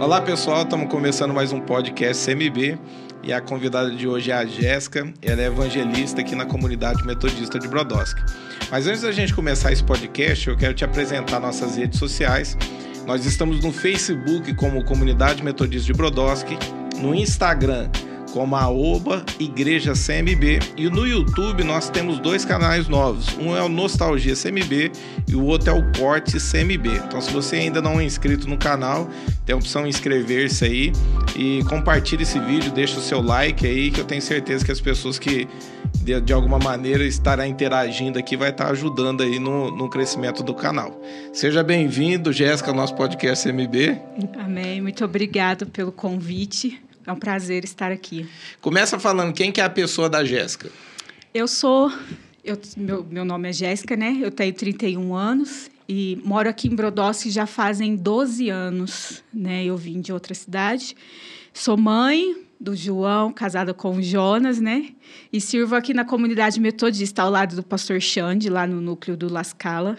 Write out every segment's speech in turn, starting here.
Olá pessoal, estamos começando mais um podcast CMB e a convidada de hoje é a Jéssica, ela é evangelista aqui na comunidade metodista de Brodowski. Mas antes da gente começar esse podcast, eu quero te apresentar nossas redes sociais. Nós estamos no Facebook como Comunidade Metodista de Brodowski, no Instagram como a Oba Igreja CMB. E no YouTube nós temos dois canais novos. Um é o Nostalgia CMB e o outro é o Corte CMB. Então, se você ainda não é inscrito no canal, tem a opção inscrever-se aí e compartilhe esse vídeo, deixa o seu like aí, que eu tenho certeza que as pessoas que de, de alguma maneira estará interagindo aqui vai estar ajudando aí no, no crescimento do canal. Seja bem-vindo, Jéssica, ao nosso podcast CMB. Amém. Muito obrigado pelo convite. É um prazer estar aqui. Começa falando quem que é a pessoa da Jéssica. Eu sou. Eu, meu, meu nome é Jéssica, né? Eu tenho 31 anos e moro aqui em Brodowski já fazem 12 anos, né? Eu vim de outra cidade. Sou mãe do João, casada com o Jonas, né? E sirvo aqui na comunidade metodista, ao lado do pastor Xande, lá no núcleo do Lascala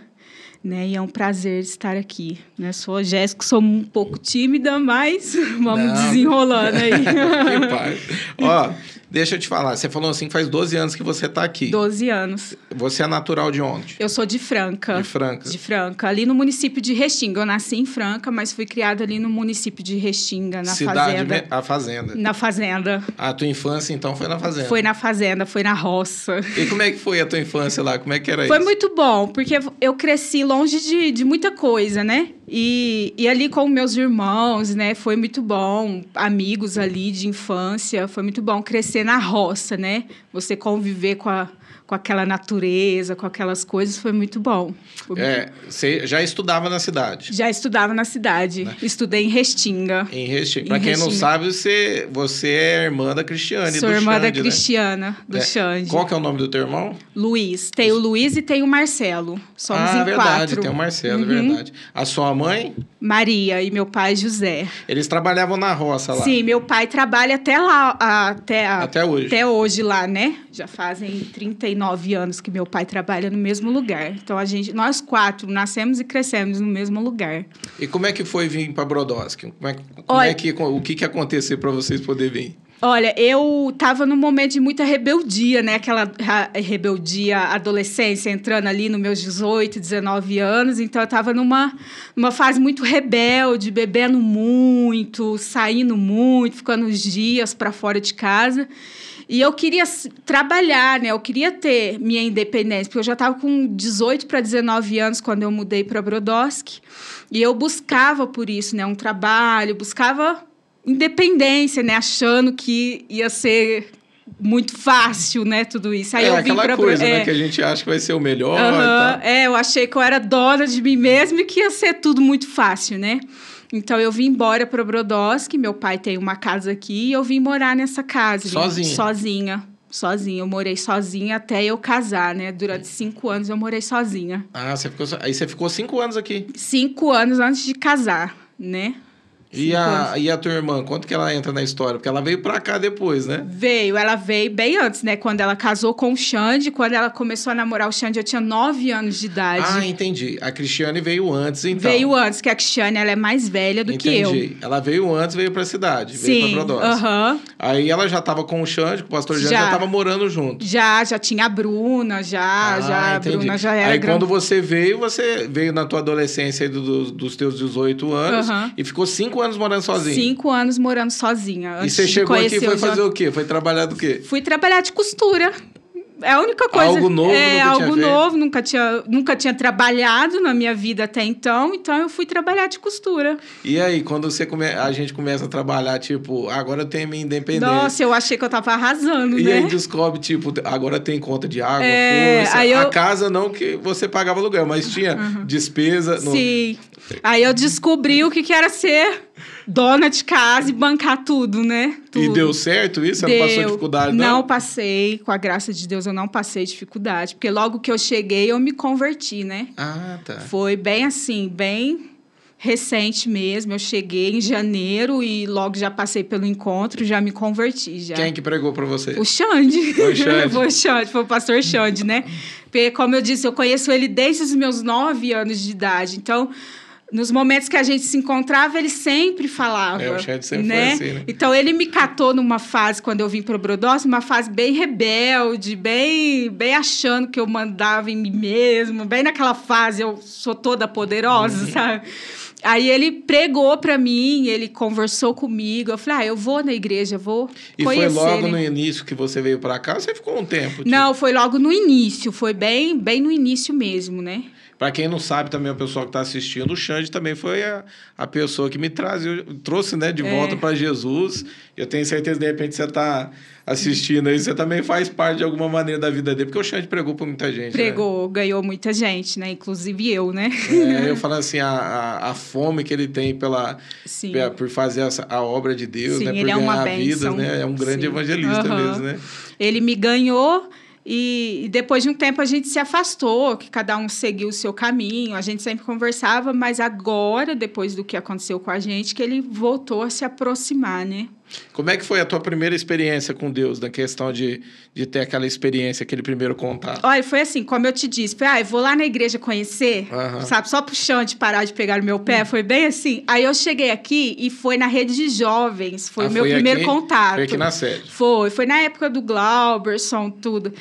né? E é um prazer estar aqui. Né? Sou a Jéssica, sou um pouco tímida, mas vamos Não. desenrolando aí. que pai. Ó, Deixa eu te falar, você falou assim que faz 12 anos que você está aqui. 12 anos. Você é natural de onde? Eu sou de Franca. De Franca. De Franca, ali no município de Restinga. Eu nasci em Franca, mas fui criada ali no município de Restinga, na Cidade fazenda. A fazenda. Na fazenda. A tua infância, então, foi na fazenda? Foi na fazenda, foi na roça. E como é que foi a tua infância lá? Como é que era foi isso? Foi muito bom, porque eu cresci longe de, de muita coisa, né? E, e ali com meus irmãos, né? Foi muito bom. Amigos ali de infância. Foi muito bom crescer na roça, né? Você conviver com a com aquela natureza, com aquelas coisas, foi muito bom. Foi é, você já estudava na cidade? Já estudava na cidade. Né? Estudei em Restinga. Em Restinga. Para quem Restinga. não sabe, você, você é irmã da Cristiane, Sou do irmã Xande, da Cristiana, né? do é. Xande. Qual que é o nome do teu irmão? Luiz. Tem o Luiz e tem o Marcelo. Somos ah, em verdade, quatro. tem o Marcelo, uhum. verdade. A sua mãe? Maria e meu pai José. Eles trabalhavam na roça lá? Sim, meu pai trabalha até lá, até, até hoje. Até hoje lá, né? Já fazem 39 anos que meu pai trabalha no mesmo lugar. Então a gente, nós quatro nascemos e crescemos no mesmo lugar. E como é que foi vir para Brodowski? Como é, como Olha, é que o que que aconteceu para vocês poder vir? Olha, eu estava num momento de muita rebeldia, né? Aquela rebeldia adolescência, entrando ali nos meus 18, 19 anos. Então, eu estava numa, numa fase muito rebelde, bebendo muito, saindo muito, ficando uns dias para fora de casa. E eu queria trabalhar, né? Eu queria ter minha independência, porque eu já estava com 18 para 19 anos quando eu mudei para Brodowski. E eu buscava por isso, né? Um trabalho, buscava independência, né? Achando que ia ser muito fácil, né? Tudo isso. Aí é eu vim aquela pra... coisa, né, é... né? Que a gente acha que vai ser o melhor. Uhum, é, eu achei que eu era dona de mim mesma e que ia ser tudo muito fácil, né? Então eu vim embora para Brodowski, meu pai tem uma casa aqui e eu vim morar nessa casa. Sozinha? Sozinha. Sozinha. Eu morei sozinha até eu casar, né? Durante cinco anos eu morei sozinha. Ah, você ficou... aí você ficou cinco anos aqui? Cinco anos antes de casar, né? E a, e a tua irmã, quanto que ela entra na história? Porque ela veio pra cá depois, né? Veio, ela veio bem antes, né? Quando ela casou com o Xande, quando ela começou a namorar o Xande, eu tinha nove anos de idade. Ah, entendi. A Cristiane veio antes, então. Veio antes, que a Cristiane ela é mais velha do entendi. que eu. Entendi. Ela veio antes, veio pra cidade, Sim, veio pra Brodowski. Aham. Aí ela já tava com o Xande, com o pastor Xande, já, já tava morando junto. Já, já tinha a Bruna, já, ah, já. Entendi. A Bruna já era Aí quando você veio, você veio na tua adolescência do, do, dos teus 18 anos uhum. e ficou cinco anos morando sozinho cinco anos morando sozinha. E você chegou aqui e foi fazer o quê? Foi trabalhar do quê? Fui trabalhar de costura. É a única coisa. Algo novo, é algo novo, nunca tinha, nunca tinha trabalhado na minha vida até então, então eu fui trabalhar de costura. E aí, quando você come... a gente começa a trabalhar, tipo, agora eu tenho minha independência. Nossa, eu achei que eu tava arrasando, e né? E aí descobre, tipo, agora tem conta de água, é, força. Eu... A casa não que você pagava aluguel, mas tinha uhum. despesa. No... Sim. Aí eu descobri o que, que era ser dona de casa e bancar tudo, né? Tudo. E deu certo isso? Você deu. não passou dificuldade, não? Não passei, com a graça de Deus eu não passei dificuldade, porque logo que eu cheguei eu me converti, né? Ah, tá. Foi bem assim, bem recente mesmo. Eu cheguei em janeiro e logo já passei pelo encontro, já me converti. Já. Quem que pregou para você? O Xande. Foi o Xande. foi o Xande, foi o pastor Xande, né? Porque, como eu disse, eu conheço ele desde os meus nove anos de idade. Então, nos momentos que a gente se encontrava, ele sempre falava. É, o Xande sempre né? foi assim, né? Então ele me catou numa fase, quando eu vim para o Brodós, uma fase bem rebelde, bem, bem achando que eu mandava em mim mesmo, bem naquela fase, eu sou toda poderosa, Uhum. sabe? Aí ele pregou para mim, ele conversou comigo. Eu falei, ah, eu vou na igreja, vou E conhecer. foi logo né? no início que você veio pra cá, você ficou um tempo? tipo? Não, foi logo no início, foi bem, bem no início mesmo, né? Pra quem não sabe também, o pessoal que tá assistindo, o Xande também foi a, a pessoa que me traz, trouxe né, de É. volta pra Jesus. Eu tenho certeza, de repente, você tá assistindo aí, você também faz parte de alguma maneira da vida dele, porque o Xande pregou pra muita gente. né? Pregou, ganhou muita gente, né? Inclusive eu, né? É, eu falo assim, a, a, a fome que ele tem pela, Sim. por fazer essa, a obra de Deus, Sim, né? Por ele é uma ganhar vidas, né? É um grande Sim. evangelista Aham. mesmo, né? Ele me ganhou e e depois de um tempo a gente se afastou, que cada um seguiu o seu caminho, a gente sempre conversava, mas agora, depois do que aconteceu com a gente, que ele voltou a se aproximar, né? Como é que foi a tua primeira experiência com Deus, na questão de, de ter aquela experiência, aquele primeiro contato? Olha, foi assim, como eu te disse, foi, ah, eu vou lá na igreja conhecer, Aham. sabe, só puxando de parar de pegar no meu pé, foi bem assim. Aí eu cheguei aqui e foi na rede de jovens, foi Ah, o meu primeiro aqui? contato. Foi aqui na sede. Foi, foi na época do Glauberson, tudo.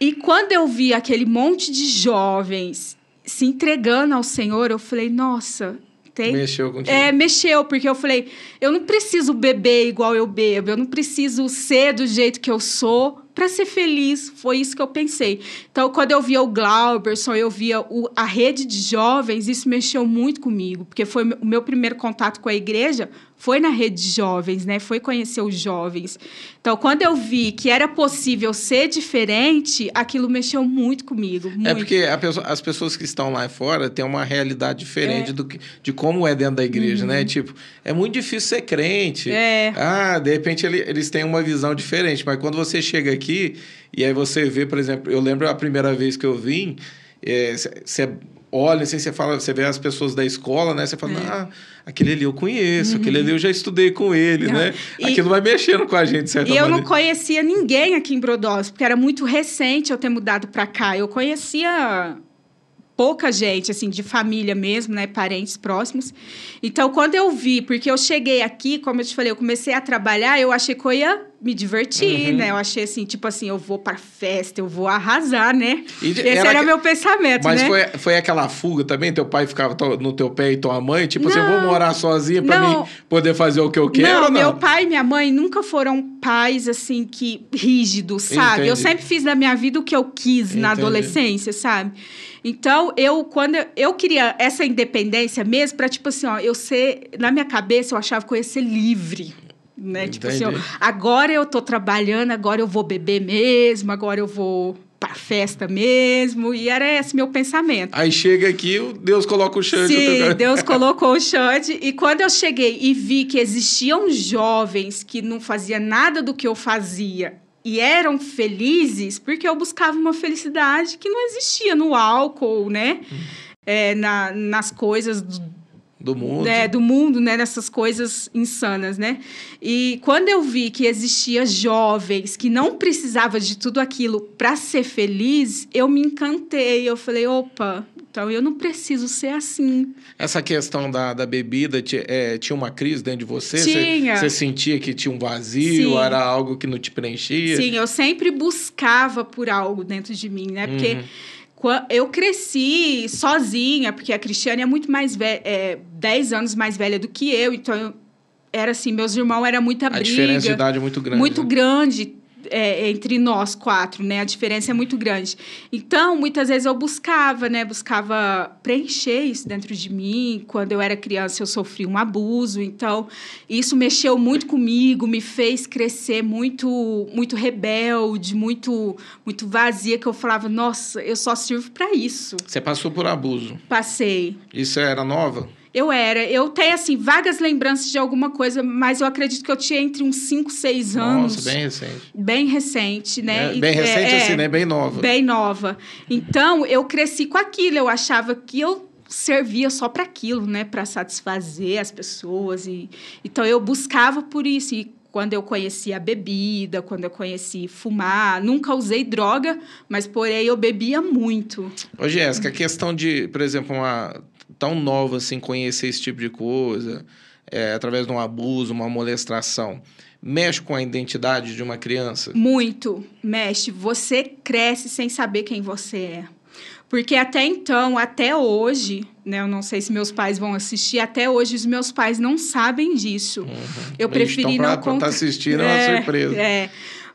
E quando eu vi aquele monte de jovens se entregando ao Senhor, eu falei, nossa, tem. Mexeu contigo. É, mexeu, porque eu falei, eu não preciso beber igual eu bebo, eu não preciso ser do jeito que eu sou para ser feliz. Foi isso que eu pensei. Então, quando eu via o Glauberson, eu via o- a rede de jovens, isso mexeu muito comigo, porque foi o meu primeiro contato com a igreja foi na rede de jovens, né? Foi conhecer os jovens. Então, quando eu vi que era possível ser diferente, aquilo mexeu muito comigo. Muito. É porque pessoa- as pessoas que estão lá fora têm uma realidade diferente É. Uhum. do que, de como é dentro da igreja, né? Tipo, é muito difícil ser crente. É. Ah, de repente ele- eles têm uma visão diferente. Mas quando você chega aqui e aí você vê, por exemplo, eu lembro a primeira vez que eu vim, é, você olha assim, você fala, você vê as pessoas da escola, né? Você fala, ah, aquele ali eu conheço, aquele ali eu já estudei com ele, Uhum. né? E- Aquilo vai mexendo com a gente, de certa E eu maneira. não conhecia ninguém aqui em Brodós, porque era muito recente eu ter mudado para cá. Eu conhecia pouca gente, assim, de família mesmo, né? Parentes próximos. Então, quando eu vi, porque eu cheguei aqui, como eu te falei, eu comecei a trabalhar, eu achei que eu ia me divertir, Uhum. né? Eu achei assim, tipo assim, eu vou para festa, eu vou arrasar, né? E Esse era era, que- meu pensamento, Mas né? foi, foi aquela fuga também? Teu pai ficava no teu pé e tua mãe? Tipo assim, eu vou Não. morar sozinha pra Não. mim poder fazer o que eu quero? não, não? meu pai e minha mãe nunca foram pais assim que rígidos, sabe? Eu Entendi. sempre fiz da minha vida o que eu quis na Entendi. adolescência, sabe? Então, eu quando eu, eu queria essa independência mesmo para tipo assim, ó, eu ser na minha cabeça eu achava que eu ia ser livre. Né? Tipo assim, ó, agora eu tô trabalhando, agora eu vou beber mesmo, agora eu vou pra festa mesmo, e era esse meu pensamento. Aí chega aqui, Deus coloca o chante. Sim, Deus colocou o Xande. E quando eu cheguei e vi que existiam jovens que não faziam nada do que eu fazia e eram felizes, porque eu buscava uma felicidade que não existia no álcool, né? É, na, nas coisas do, Do mundo. né, do mundo, né, nessas coisas insanas, né? E quando eu vi que existia jovens que não precisava de tudo aquilo para ser feliz, eu me encantei. Eu falei, opa, então eu não preciso ser assim. Essa questão da, da bebida, ti- é, tinha uma crise dentro de você? Tinha. Você, você sentia que tinha um vazio? Sim. Era algo que não te preenchia? Sim, eu sempre buscava por algo dentro de mim, né? Porque Uhum. eu cresci sozinha, porque a Cristiane é muito mais velha, é 10 anos mais velha do que eu, então eu, era assim, meus irmãos era muita A briga. diferença de idade é muito grande. muito né? grande é, entre nós quatro, né? A diferença é muito grande. Então, muitas vezes eu buscava, né? Buscava preencher isso dentro de mim. Quando eu era criança, eu sofri um abuso. Então, isso mexeu muito comigo, me fez crescer muito, muito rebelde, muito, muito vazia. Que eu falava, nossa, eu só sirvo para isso. Você passou por abuso. Passei. Isso era nova? Eu era. Eu tenho, assim, vagas lembranças de alguma coisa, mas eu acredito que eu tinha entre uns 5, 6 anos. Nossa, bem recente. Bem recente, né? É, bem recente é, assim, é, né? Bem nova. Bem nova. Então, eu cresci com aquilo. Eu achava que eu servia só para aquilo, né? Para satisfazer as pessoas. E... Então, eu buscava por isso. E quando eu conheci a bebida, quando eu conheci fumar, nunca usei droga, mas porém eu bebia muito. Ô, Jéssica, a questão de, por exemplo, uma... tão nova assim conhecer esse tipo de coisa, é, através de um abuso, uma molestação, mexe com a identidade de uma criança? Muito, mexe. Você cresce sem saber quem você é. Porque até então, até hoje, né, eu não sei se meus pais vão assistir, até hoje os meus pais não sabem disso. Uhum. Eu preferi então, não contar. Tá assistindo é uma é, surpresa. É.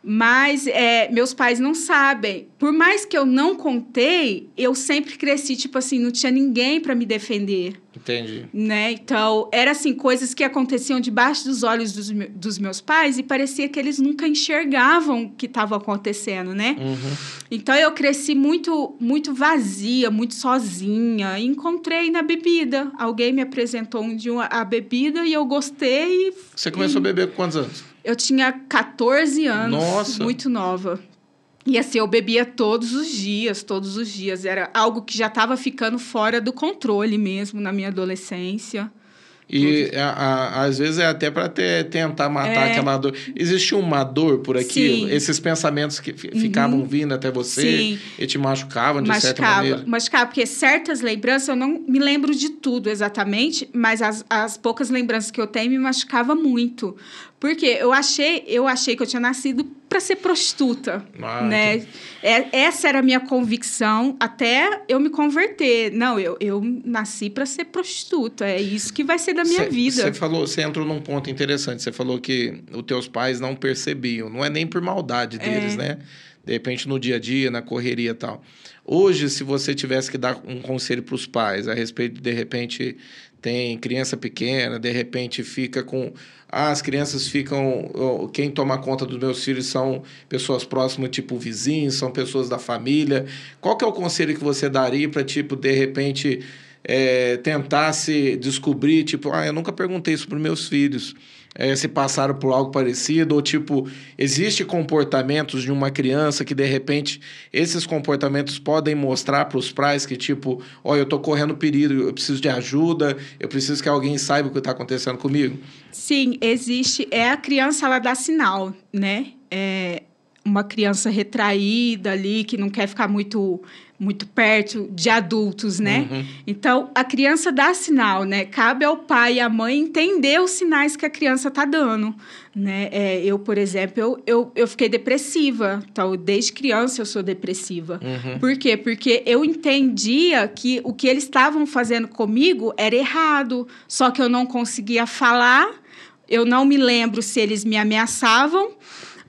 Mas é, meus pais não sabem. Por mais que eu não contei, eu sempre cresci, tipo assim, não tinha ninguém para me defender. Entendi. Né? Então, era assim, coisas que aconteciam debaixo dos olhos dos, dos meus pais e parecia que eles nunca enxergavam o que estava acontecendo, né? Uhum. Então, eu cresci muito, muito vazia, muito sozinha. Encontrei na bebida. Alguém me apresentou um dia a bebida e eu gostei. Você começou e... a beber com quantos anos? Eu tinha 14 anos, Nossa. muito nova. E assim, eu bebia todos os dias, todos os dias. Era algo que já estava ficando fora do controle mesmo na minha adolescência. E a, a, às vezes é até para tentar matar é. aquela dor. Existia uma dor por aquilo? Sim. Esses pensamentos que ficavam uhum. vindo até você Sim. e te machucavam de machucava, certa maneira? Machucava, porque certas lembranças, eu não me lembro de tudo exatamente, mas as, as poucas lembranças que eu tenho me machucava muito. Porque eu achei, eu achei que eu tinha nascido para ser prostituta, ah, né? É, essa era a minha convicção até eu me converter. Não, eu, eu nasci para ser prostituta. É isso que vai ser da minha cê, vida. Você falou, você entrou num ponto interessante. Você falou que os teus pais não percebiam. Não é nem por maldade deles, é. né? De repente no dia a dia, na correria e tal. Hoje, se você tivesse que dar um conselho para os pais a respeito de, repente tem criança pequena, de repente fica com. Ah, as crianças ficam. Quem toma conta dos meus filhos são pessoas próximas, tipo vizinhos, são pessoas da família. Qual que é o conselho que você daria para, tipo, de repente, é, tentar se descobrir, tipo, ah, eu nunca perguntei isso para meus filhos é, se passaram por algo parecido, ou tipo, existe comportamentos de uma criança que de repente esses comportamentos podem mostrar para os pais que tipo, olha, eu estou correndo perigo, eu preciso de ajuda, eu preciso que alguém saiba o que está acontecendo comigo? Sim, existe. É a criança, ela dá sinal, né? É uma criança retraída ali, que não quer ficar muito muito perto de adultos, né? Uhum. Então, a criança dá sinal, né? Cabe ao pai e à mãe entender os sinais que a criança está dando, né? É, eu, por exemplo, eu, eu, eu, fiquei depressiva. Então, desde criança eu sou depressiva. Uhum. Por quê? Porque eu entendia que o que eles estavam fazendo comigo era errado, só que eu não conseguia falar, eu não me lembro se eles me ameaçavam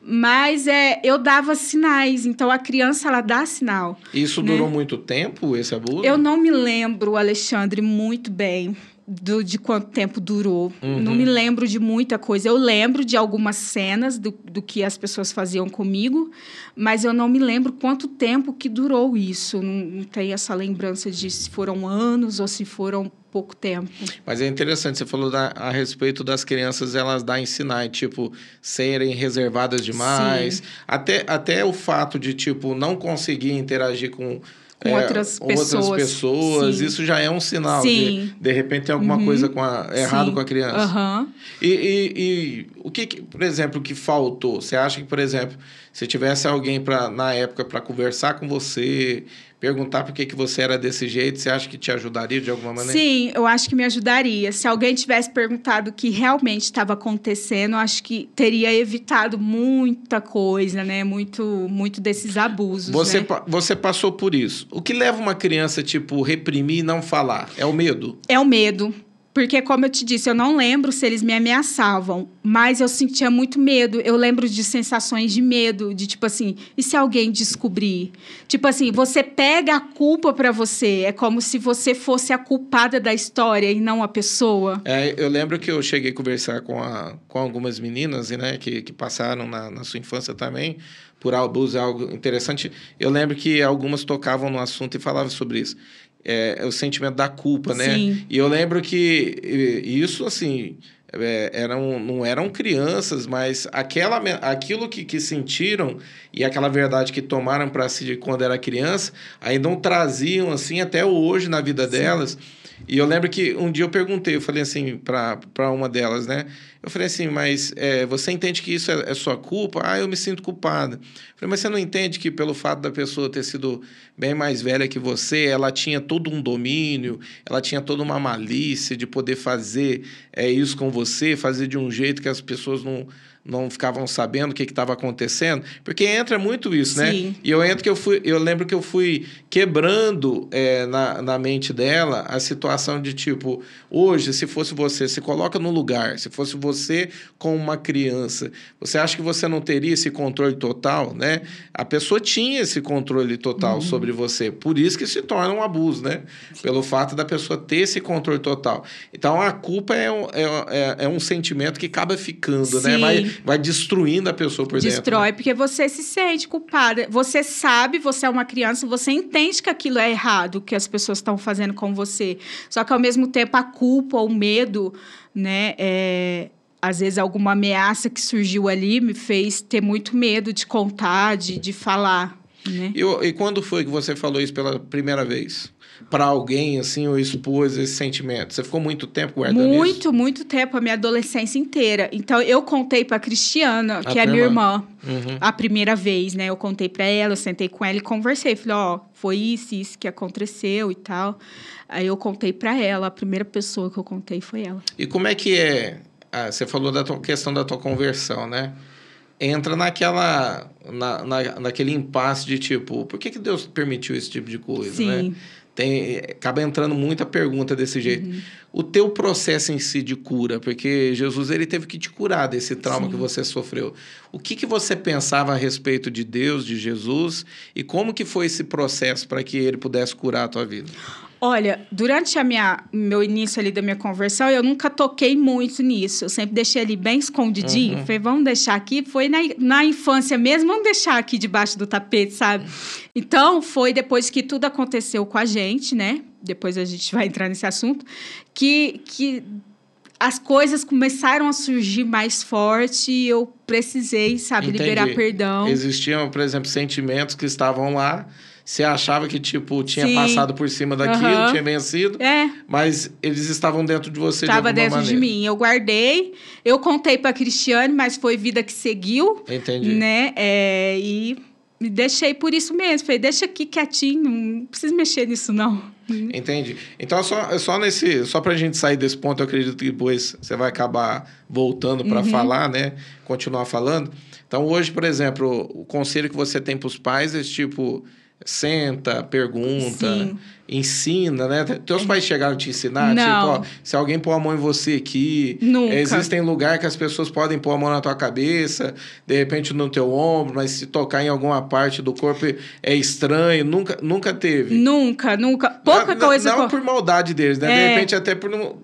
mas é, eu dava sinais, então a criança ela dá sinal. Isso né? durou muito tempo, esse abuso? Eu não me lembro, Alexandre, muito bem do, de quanto tempo durou. Uhum. Não me lembro de muita coisa. Eu lembro de algumas cenas do, do que as pessoas faziam comigo, mas eu não me lembro quanto tempo que durou isso. Não, não tenho essa lembrança de se foram anos ou se foram pouco tempo. Mas é interessante, você falou da, a respeito das crianças, elas dar ensinar, tipo, serem reservadas demais. Sim. Até, até o fato de, tipo, não conseguir interagir com com é, outras pessoas. Outras pessoas, isso já é um sinal Sim. de de repente tem alguma uhum. coisa com a, errado Sim. com a criança. Uhum. E, e, e, o que, que, por exemplo, que faltou? Você acha que, por exemplo, se tivesse alguém para na época para conversar com você, perguntar por que, que você era desse jeito, você acha que te ajudaria de alguma maneira? Sim, eu acho que me ajudaria. Se alguém tivesse perguntado o que realmente estava acontecendo, eu acho que teria evitado muita coisa, né? Muito, muito desses abusos. Você, né? você passou por isso. O que leva uma criança, tipo, reprimir e não falar? É o medo? É o medo. Porque, como eu te disse, eu não lembro se eles me ameaçavam, mas eu sentia muito medo. Eu lembro de sensações de medo, de tipo assim, e se alguém descobrir? Tipo assim, você pega a culpa para você, é como se você fosse a culpada da história e não a pessoa. É, eu lembro que eu cheguei a conversar com, a, com algumas meninas, né, que, que passaram na, na sua infância também por abuso, é algo interessante. Eu lembro que algumas tocavam no assunto e falavam sobre isso é, o sentimento da culpa, né? Sim. E eu lembro que isso, assim, é, eram, não eram crianças, mas aquela, aquilo que, que sentiram e aquela verdade que tomaram para si quando era criança, ainda não traziam, assim, até hoje na vida Sim. delas. E eu lembro que um dia eu perguntei, eu falei assim para uma delas, né? Eu falei assim, mas é, você entende que isso é, é, sua culpa? Ah, eu me sinto culpada. Eu falei, mas você não entende que pelo fato da pessoa ter sido bem mais velha que você, ela tinha todo um domínio, ela tinha toda uma malícia de poder fazer é, isso com você, fazer de um jeito que as pessoas não não ficavam sabendo o que estava acontecendo, porque entra muito isso, né? Sim. E eu entro que eu fui, eu lembro que eu fui quebrando é, na, na mente dela a situação de tipo, hoje, se fosse você, se coloca no lugar, se fosse você com uma criança, você acha que você não teria esse controle total, né? A pessoa tinha esse controle total uhum. sobre você, por isso que se torna um abuso, né? Pelo fato da pessoa ter esse controle total. Então a culpa é um, é, é, é um sentimento que acaba ficando, né? Sim. né? Vai, vai destruindo a pessoa por Destrói, dentro. Destrói, né? porque você se sente culpada. Você sabe, você é uma criança, você entende que aquilo é errado, que as pessoas estão fazendo com você. Só que, ao mesmo tempo, a culpa ou o medo, né? É, às vezes, alguma ameaça que surgiu ali me fez ter muito medo de contar, de, de falar. Né? E, e quando foi que você falou isso pela primeira vez? Para alguém, assim, ou expôs esse sentimento? Você ficou muito tempo guardando muito, isso? Muito, muito tempo, a minha adolescência inteira. Então, eu contei para Cristiana, a que é minha irmã, uhum. a primeira vez, né? Eu contei para ela, eu sentei com ela e conversei. Falei, ó, oh, foi isso, isso que aconteceu e tal. Aí eu contei para ela, a primeira pessoa que eu contei foi ela. E como é que é? Ah, você falou da tua, questão da tua conversão, né? entra naquela na, na, naquele impasse de tipo, por que, que Deus permitiu esse tipo de coisa, Sim. né? Tem, acaba entrando muita pergunta desse jeito. Uhum. O teu processo em si de cura, porque Jesus ele teve que te curar desse trauma Sim. que você sofreu. O que, que você pensava a respeito de Deus, de Jesus, e como que foi esse processo para que ele pudesse curar a tua vida? Olha, durante a minha meu início ali da minha conversão, eu nunca toquei muito nisso. Eu sempre deixei ali bem escondidinho. Uhum. Falei, vamos deixar aqui. Foi na, na infância mesmo, vamos deixar aqui debaixo do tapete, sabe? Então, foi depois que tudo aconteceu com a gente, né? Depois a gente vai entrar nesse assunto, que, que as coisas começaram a surgir mais forte e eu precisei, sabe, Entendi. liberar perdão. Existiam, por exemplo, sentimentos que estavam lá você achava que, tipo, tinha Sim. passado por cima daquilo, uhum. tinha vencido. É. Mas eles estavam dentro de você Estava de dentro maneira. de mim. Eu guardei. Eu contei para Cristiane, mas foi vida que seguiu. Entendi. Né? É, e me deixei por isso mesmo. Falei, deixa aqui quietinho, não precisa mexer nisso, não. Entendi. Então, só, só nesse. Só pra gente sair desse ponto, eu acredito que depois você vai acabar voltando para uhum. falar, né? Continuar falando. Então, hoje, por exemplo, o conselho que você tem para os pais é tipo senta, pergunta, Sim. ensina, né? Teus pais chegaram a te ensinar? Tipo, Não. Tipo, ó, se alguém pôr a mão em você aqui, Nunca. existem lugares que as pessoas podem pôr a mão na tua cabeça, de repente no teu ombro, mas se tocar em alguma parte do corpo é estranho, nunca, nunca teve. Nunca, nunca. Pouca não, coisa. Não, por maldade deles, né? É. De repente até por não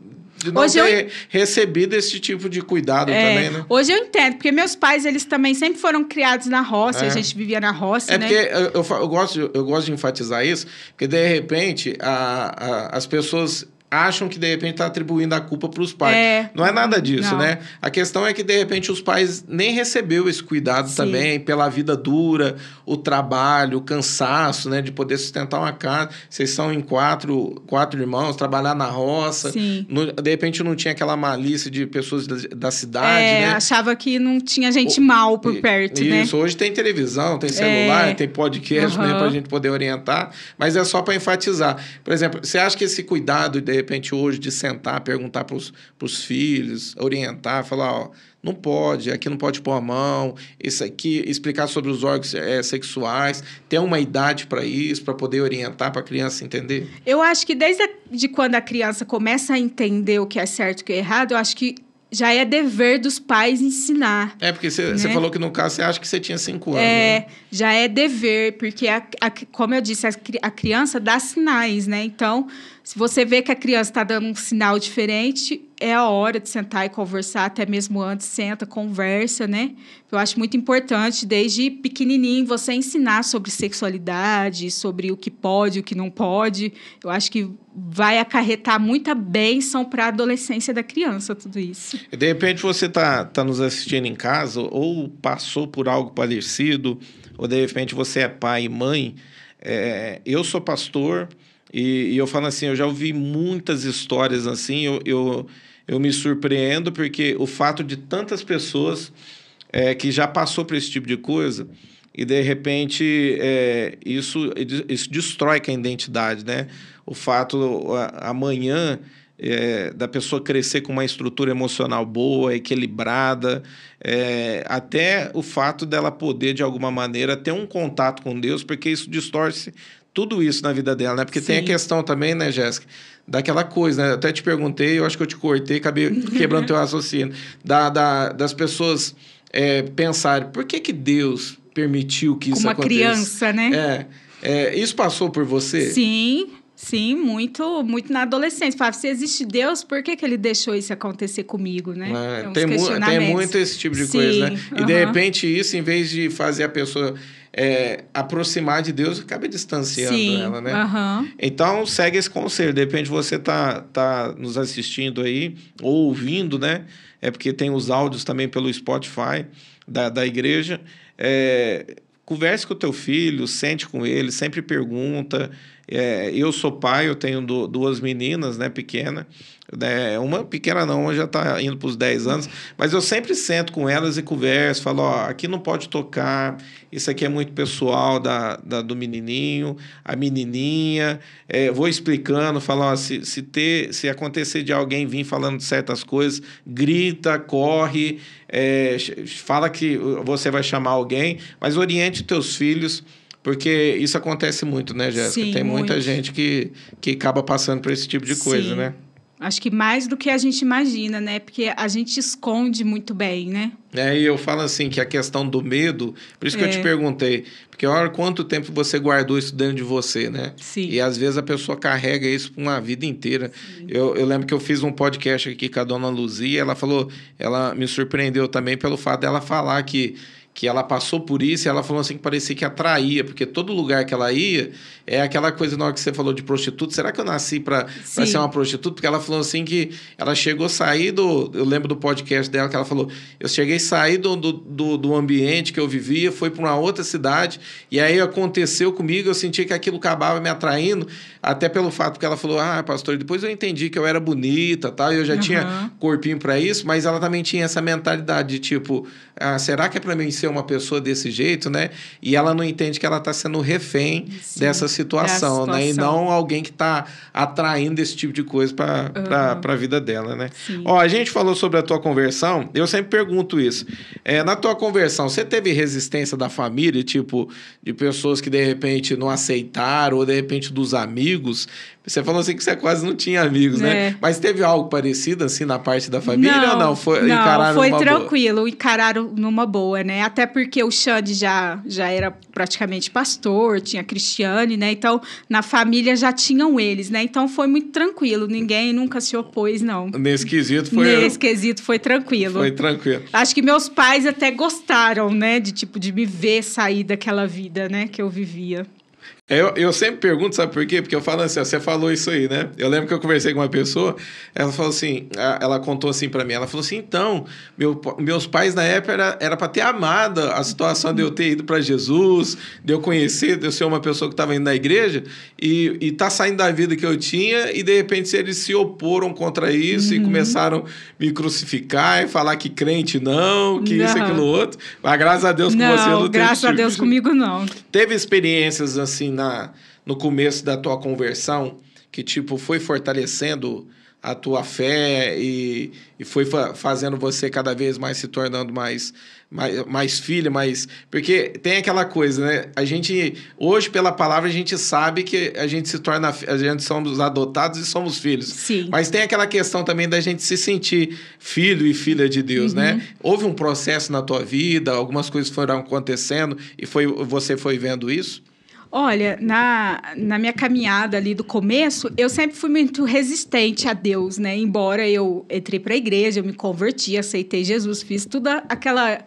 de não Hoje ter eu... recebido esse tipo de cuidado é, também, né? Hoje eu entendo, porque meus pais, eles também sempre foram criados na roça, é. a gente vivia na roça, é né? porque eu, eu, eu, gosto, eu gosto de enfatizar isso, porque de repente a, a, as pessoas acham que de repente está atribuindo a culpa para os pais. É. Não é nada disso, Não. né? A questão é que de repente os pais nem recebeu esse cuidado Sim. também pela vida dura, o trabalho, o cansaço, né, de poder sustentar uma casa. Vocês são em quatro, quatro irmãos, trabalhar na roça. Sim. No, de repente não tinha aquela malícia de pessoas da, da cidade, é, né? achava que não tinha gente o, mal por perto, isso, né? Isso, hoje tem televisão, tem celular, é. tem podcast, uhum. né, para a gente poder orientar, mas é só para enfatizar. Por exemplo, você acha que esse cuidado de repente, hoje, de sentar, perguntar para os filhos, orientar, falar, ó, não pode, aqui não pode pôr a mão, isso aqui, explicar sobre os órgãos é, sexuais, ter uma idade para isso, para poder orientar para a criança entender? Eu acho que desde a, de quando a criança começa a entender o que é certo e o que é errado, eu acho que já é dever dos pais ensinar. É, porque você né? falou que no caso você acha que você tinha cinco anos. É, né? já é dever, porque, a, a, como eu disse, a, a criança dá sinais, né? Então, se você vê que a criança está dando um sinal diferente, é a hora de sentar e conversar, até mesmo antes, senta, conversa, né? Eu acho muito importante, desde pequenininho, você ensinar sobre sexualidade, sobre o que pode, o que não pode. Eu acho que vai acarretar muita bênção para a adolescência da criança, tudo isso. De repente você está tá nos assistindo em casa ou passou por algo parecido, ou de repente você é pai e mãe. É, eu sou pastor e, e, eu falo assim, eu já ouvi muitas histórias assim, eu, eu, eu me surpreendo porque o fato de tantas pessoas é, que já passou por esse tipo de coisa e de repente é, isso, isso destrói com a identidade, né? O fato amanhã é, da pessoa crescer com uma estrutura emocional boa, equilibrada, é, até o fato dela poder, de alguma maneira, ter um contato com Deus, porque isso distorce tudo isso na vida dela, né? Porque Sim. tem a questão também, né, Jéssica? Daquela coisa, né? Eu até te perguntei, eu acho que eu te cortei, acabei quebrando teu raciocínio. Da, da, das pessoas é, pensarem, por que, que Deus permitiu que isso uma criança, né? É, é, isso passou por você? Sim. Sim, muito, muito na adolescência. Falava, se existe Deus, por que, que ele deixou isso acontecer comigo, né? É, tem, mu tem muito esse tipo de Sim, coisa, né? E de repente isso, em vez de fazer a pessoa é, aproximar de Deus, acaba distanciando Sim, ela, né? Uh -huh. Então, segue esse conselho. De repente você tá, tá nos assistindo aí, ou ouvindo, né? É porque tem os áudios também pelo Spotify da, da igreja. É, converse com o teu filho, sente com ele, sempre pergunta. É, eu sou pai, eu tenho duas meninas, né, pequena. Né, uma pequena não, uma já está indo para os 10 anos, mas eu sempre sento com elas e converso, falo, ó, aqui não pode tocar, isso aqui é muito pessoal da, da do menininho, a menininha, é, vou explicando, falo, ó, se, se, ter, se acontecer de alguém vir falando certas coisas, grita, corre, é, fala que você vai chamar alguém, mas oriente teus filhos porque isso acontece muito, né, Jéssica? Tem muita muito. gente que, que acaba passando por esse tipo de coisa, Sim. né? Acho que mais do que a gente imagina, né? Porque a gente esconde muito bem, né? É, e eu falo assim que a questão do medo, por isso que é. eu te é. perguntei, porque olha quanto tempo você guardou isso dentro de você, né? Sim. E às vezes a pessoa carrega isso por uma vida inteira. Eu, eu lembro que eu fiz um podcast aqui com a dona Luzia, ela falou, ela me surpreendeu também pelo fato dela falar que que ela passou por isso e ela falou assim que parecia que atraía, porque todo lugar que ela ia é aquela coisa na hora que você falou de prostituta. Será que eu nasci para ser uma prostituta? Porque ela falou assim que ela chegou a sair do. Eu lembro do podcast dela que ela falou: eu cheguei a sair do, do, do ambiente que eu vivia, foi para uma outra cidade, e aí aconteceu comigo, eu senti que aquilo acabava me atraindo, até pelo fato que ela falou: ah, pastor, depois eu entendi que eu era bonita tal, e eu já uhum. tinha corpinho para isso, mas ela também tinha essa mentalidade de tipo: ah, será que é para mim ser uma pessoa desse jeito, né? E ela não entende que ela está sendo refém Sim, dessa, situação, situação, né? E não alguém que está atraindo esse tipo de coisa para uhum. a vida dela, né? Sim. Ó, a gente falou sobre a tua conversão, eu sempre pergunto isso. É, na tua conversão, você teve resistência da família, tipo, de pessoas que de repente não aceitaram, ou de repente dos amigos? Você falou assim que você quase não tinha amigos, né? é. Mas teve algo parecido assim na parte da família não, ou não? Foi, não, encararam foi tranquilo, boa? encararam numa boa, né? Até porque o Xande já, já era praticamente pastor, tinha Cristiane, né? Então, na família já tinham eles, né? Então foi muito tranquilo, ninguém nunca se opôs, não. Nesse quesito foi. Nesse quesito foi tranquilo. Foi tranquilo. Acho que meus pais até gostaram, né? De tipo, de me ver sair daquela vida, né? Que eu vivia. Eu, eu sempre pergunto, sabe por quê? Porque eu falo assim, você falou isso aí, né? Eu lembro que eu conversei com uma pessoa, ela falou assim, ela contou assim para mim, ela falou assim, então, meu, meus pais na época era era para ter amado a situação de eu ter ido para Jesus, de eu conhecer, de eu ser uma pessoa que estava indo na igreja e, e tá saindo da vida que eu tinha e de repente eles se oporam contra isso uhum. e começaram a me crucificar e falar que crente não, que não. isso aquilo outro. Mas graças a Deus com não, você não graças a tipo Deus comigo não. Teve experiências assim na, no começo da tua conversão, que tipo foi fortalecendo a tua fé e, e foi fa fazendo você cada vez mais se tornando mais, mais, mais filha, mais. Porque tem aquela coisa, né? A gente, hoje, pela palavra, a gente sabe que a gente se torna. A gente somos adotados e somos filhos. Sim. Mas tem aquela questão também da gente se sentir filho e filha de Deus, né? uhum. né? Houve um processo na tua vida, algumas coisas foram acontecendo e foi, você foi vendo isso? Olha, na, na minha caminhada ali do começo, eu sempre fui muito resistente a Deus, né? Embora eu entrei para a igreja, eu me converti, aceitei Jesus, fiz tudo aquela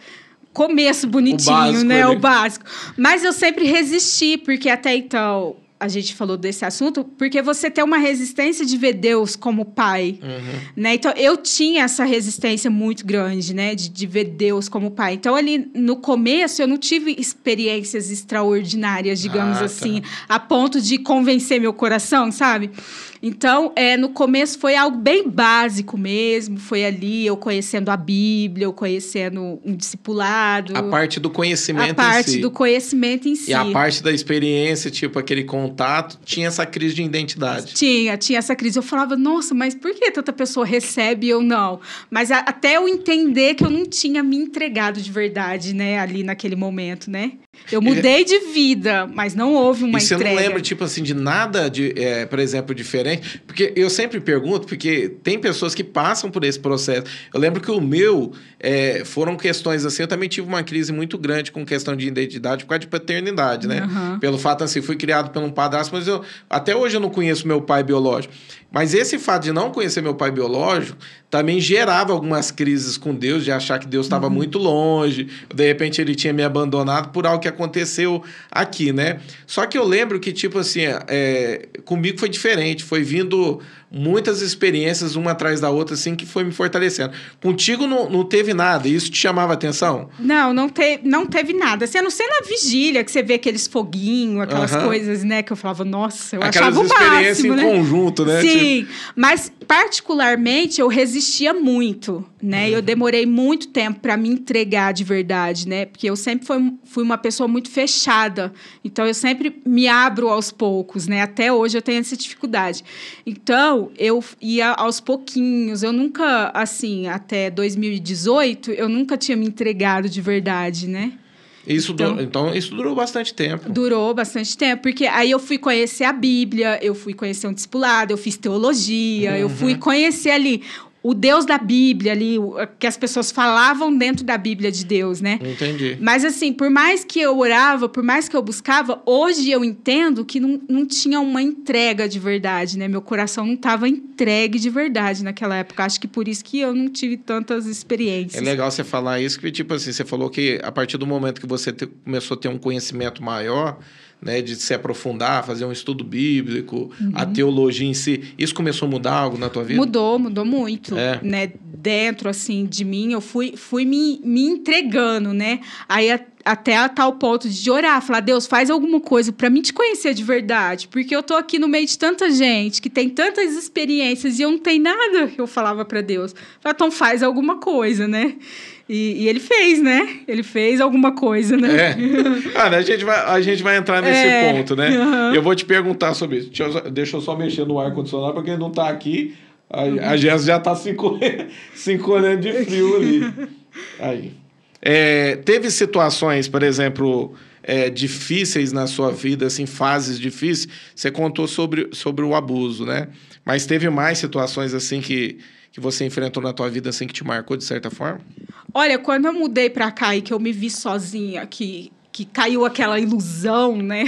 começo bonitinho, o né? Ali. O básico. Mas eu sempre resisti, porque até então a gente falou desse assunto, porque você tem uma resistência de ver Deus como pai, uhum. né? Então, eu tinha essa resistência muito grande, né? De, de ver Deus como pai. Então, ali no começo, eu não tive experiências extraordinárias, digamos ah, tá. assim, a ponto de convencer meu coração, sabe? Então, é, no começo foi algo bem básico mesmo. Foi ali eu conhecendo a Bíblia, eu conhecendo um discipulado. A parte do conhecimento A parte si. do conhecimento em si. E a parte da experiência, tipo aquele contato, tinha essa crise de identidade. Tinha, tinha essa crise. Eu falava, nossa, mas por que tanta pessoa recebe eu não? Mas a, até eu entender que eu não tinha me entregado de verdade, né, ali naquele momento, né? Eu mudei de vida, mas não houve uma e você entrega. não lembra, tipo assim, de nada, de, é, por exemplo, diferente? Porque eu sempre pergunto, porque tem pessoas que passam por esse processo. Eu lembro que o meu é, foram questões assim, eu também tive uma crise muito grande com questão de identidade por causa de paternidade, né? Uhum. Pelo fato, assim, fui criado por um padrasto, mas eu, até hoje eu não conheço meu pai biológico. Mas esse fato de não conhecer meu pai biológico também gerava algumas crises com Deus, de achar que Deus estava uhum. muito longe, de repente ele tinha me abandonado por algo que aconteceu aqui, né? Só que eu lembro que, tipo assim, é, comigo foi diferente, foi vindo muitas experiências uma atrás da outra, assim, que foi me fortalecendo. Contigo não, não teve nada, isso te chamava atenção? Não, não, te, não teve nada. Assim, a não ser na vigília, que você vê aqueles foguinhos, aquelas coisas, né, que eu falava, nossa, eu Aquelas achava o máximo, experiências em né? conjunto, né? Sim, tipo... mas particularmente eu resistia muito, né? Uhum. Eu demorei muito tempo para me entregar de verdade, né? Porque eu sempre fui, fui uma pessoa muito fechada. Então eu sempre me abro aos poucos, né? Até hoje eu tenho essa dificuldade. Então, eu ia aos pouquinhos. Eu nunca, assim, até 2018, eu nunca tinha me entregado de verdade, né? Isso então, durou, então, isso durou bastante tempo. Durou bastante tempo, porque aí eu fui conhecer a Bíblia, eu fui conhecer um discipulado, eu fiz teologia, uhum. eu fui conhecer ali o Deus da Bíblia ali, que as pessoas falavam dentro da Bíblia de Deus, né? Entendi. Mas assim, por mais que eu orava, por mais que eu buscava, hoje eu entendo que não, não tinha uma entrega de verdade, né? Meu coração não estava entregue de verdade naquela época. Acho que por isso que eu não tive tantas experiências. É legal você falar isso, que tipo assim, você falou que a partir do momento que você te, começou a ter um conhecimento maior, né, de se aprofundar, fazer um estudo bíblico, uhum. a teologia em si. Isso começou a mudar algo na tua vida? Mudou, mudou muito, é. né? Dentro assim de mim, eu fui fui me, me entregando, né? Aí a, até a tal ponto de orar, falar: "Deus, faz alguma coisa para mim te conhecer de verdade, porque eu tô aqui no meio de tanta gente que tem tantas experiências e eu não tenho nada". Eu falava para Deus: "Então faz alguma coisa, né?" E, e, ele fez, né? Ele fez alguma coisa, né? É. Ah, né? a, gente vai, a gente vai entrar nesse é. ponto, né? Uhum. Eu vou te perguntar sobre isso. Deixa eu, deixa eu só mexer no ar-condicionado, porque ele não está aqui. A, a Jéssica já está se encolhendo de frio ali. Aí. É, teve situações, por exemplo, é, difíceis na sua vida, assim, fases difíceis. Você contou sobre, sobre o abuso, né? Mas teve mais situações assim que que você enfrentou na tua vida assim que te marcou de certa forma? Olha, quando eu mudei para cá e que eu me vi sozinha, que que caiu aquela ilusão, né?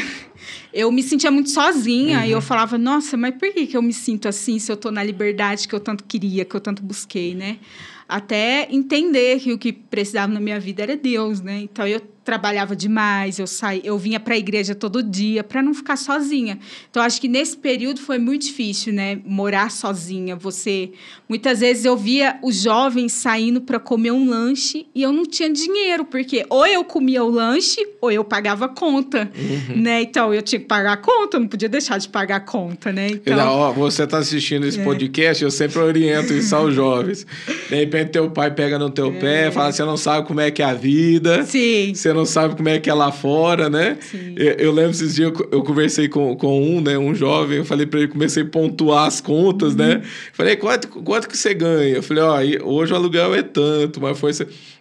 Eu me sentia muito sozinha uhum. e eu falava, nossa, mas por que, que eu me sinto assim se eu estou na liberdade que eu tanto queria, que eu tanto busquei, né? Até entender que o que precisava na minha vida era Deus, né? Então eu trabalhava demais, eu saí, eu vinha para a igreja todo dia para não ficar sozinha. Então acho que nesse período foi muito difícil, né, morar sozinha. Você muitas vezes eu via os jovens saindo para comer um lanche e eu não tinha dinheiro, porque ou eu comia o lanche ou eu pagava a conta, uhum. né? Então eu tinha que pagar a conta, eu não podia deixar de pagar a conta, né? Então, não, ó, você está assistindo esse é. podcast, eu sempre oriento isso aos jovens. De repente teu pai pega no teu é. pé, fala: "Você não sabe como é que é a vida". Sim. Você não sabe como é que é lá fora, né? Eu, eu, lembro esses dias, eu, eu conversei com, com um, né? Um jovem, eu falei para ele, comecei a pontuar as contas, né? uhum. né? Falei, quanto, quanto que você ganha? Eu falei, ó, hoje o aluguel é tanto, mas foi...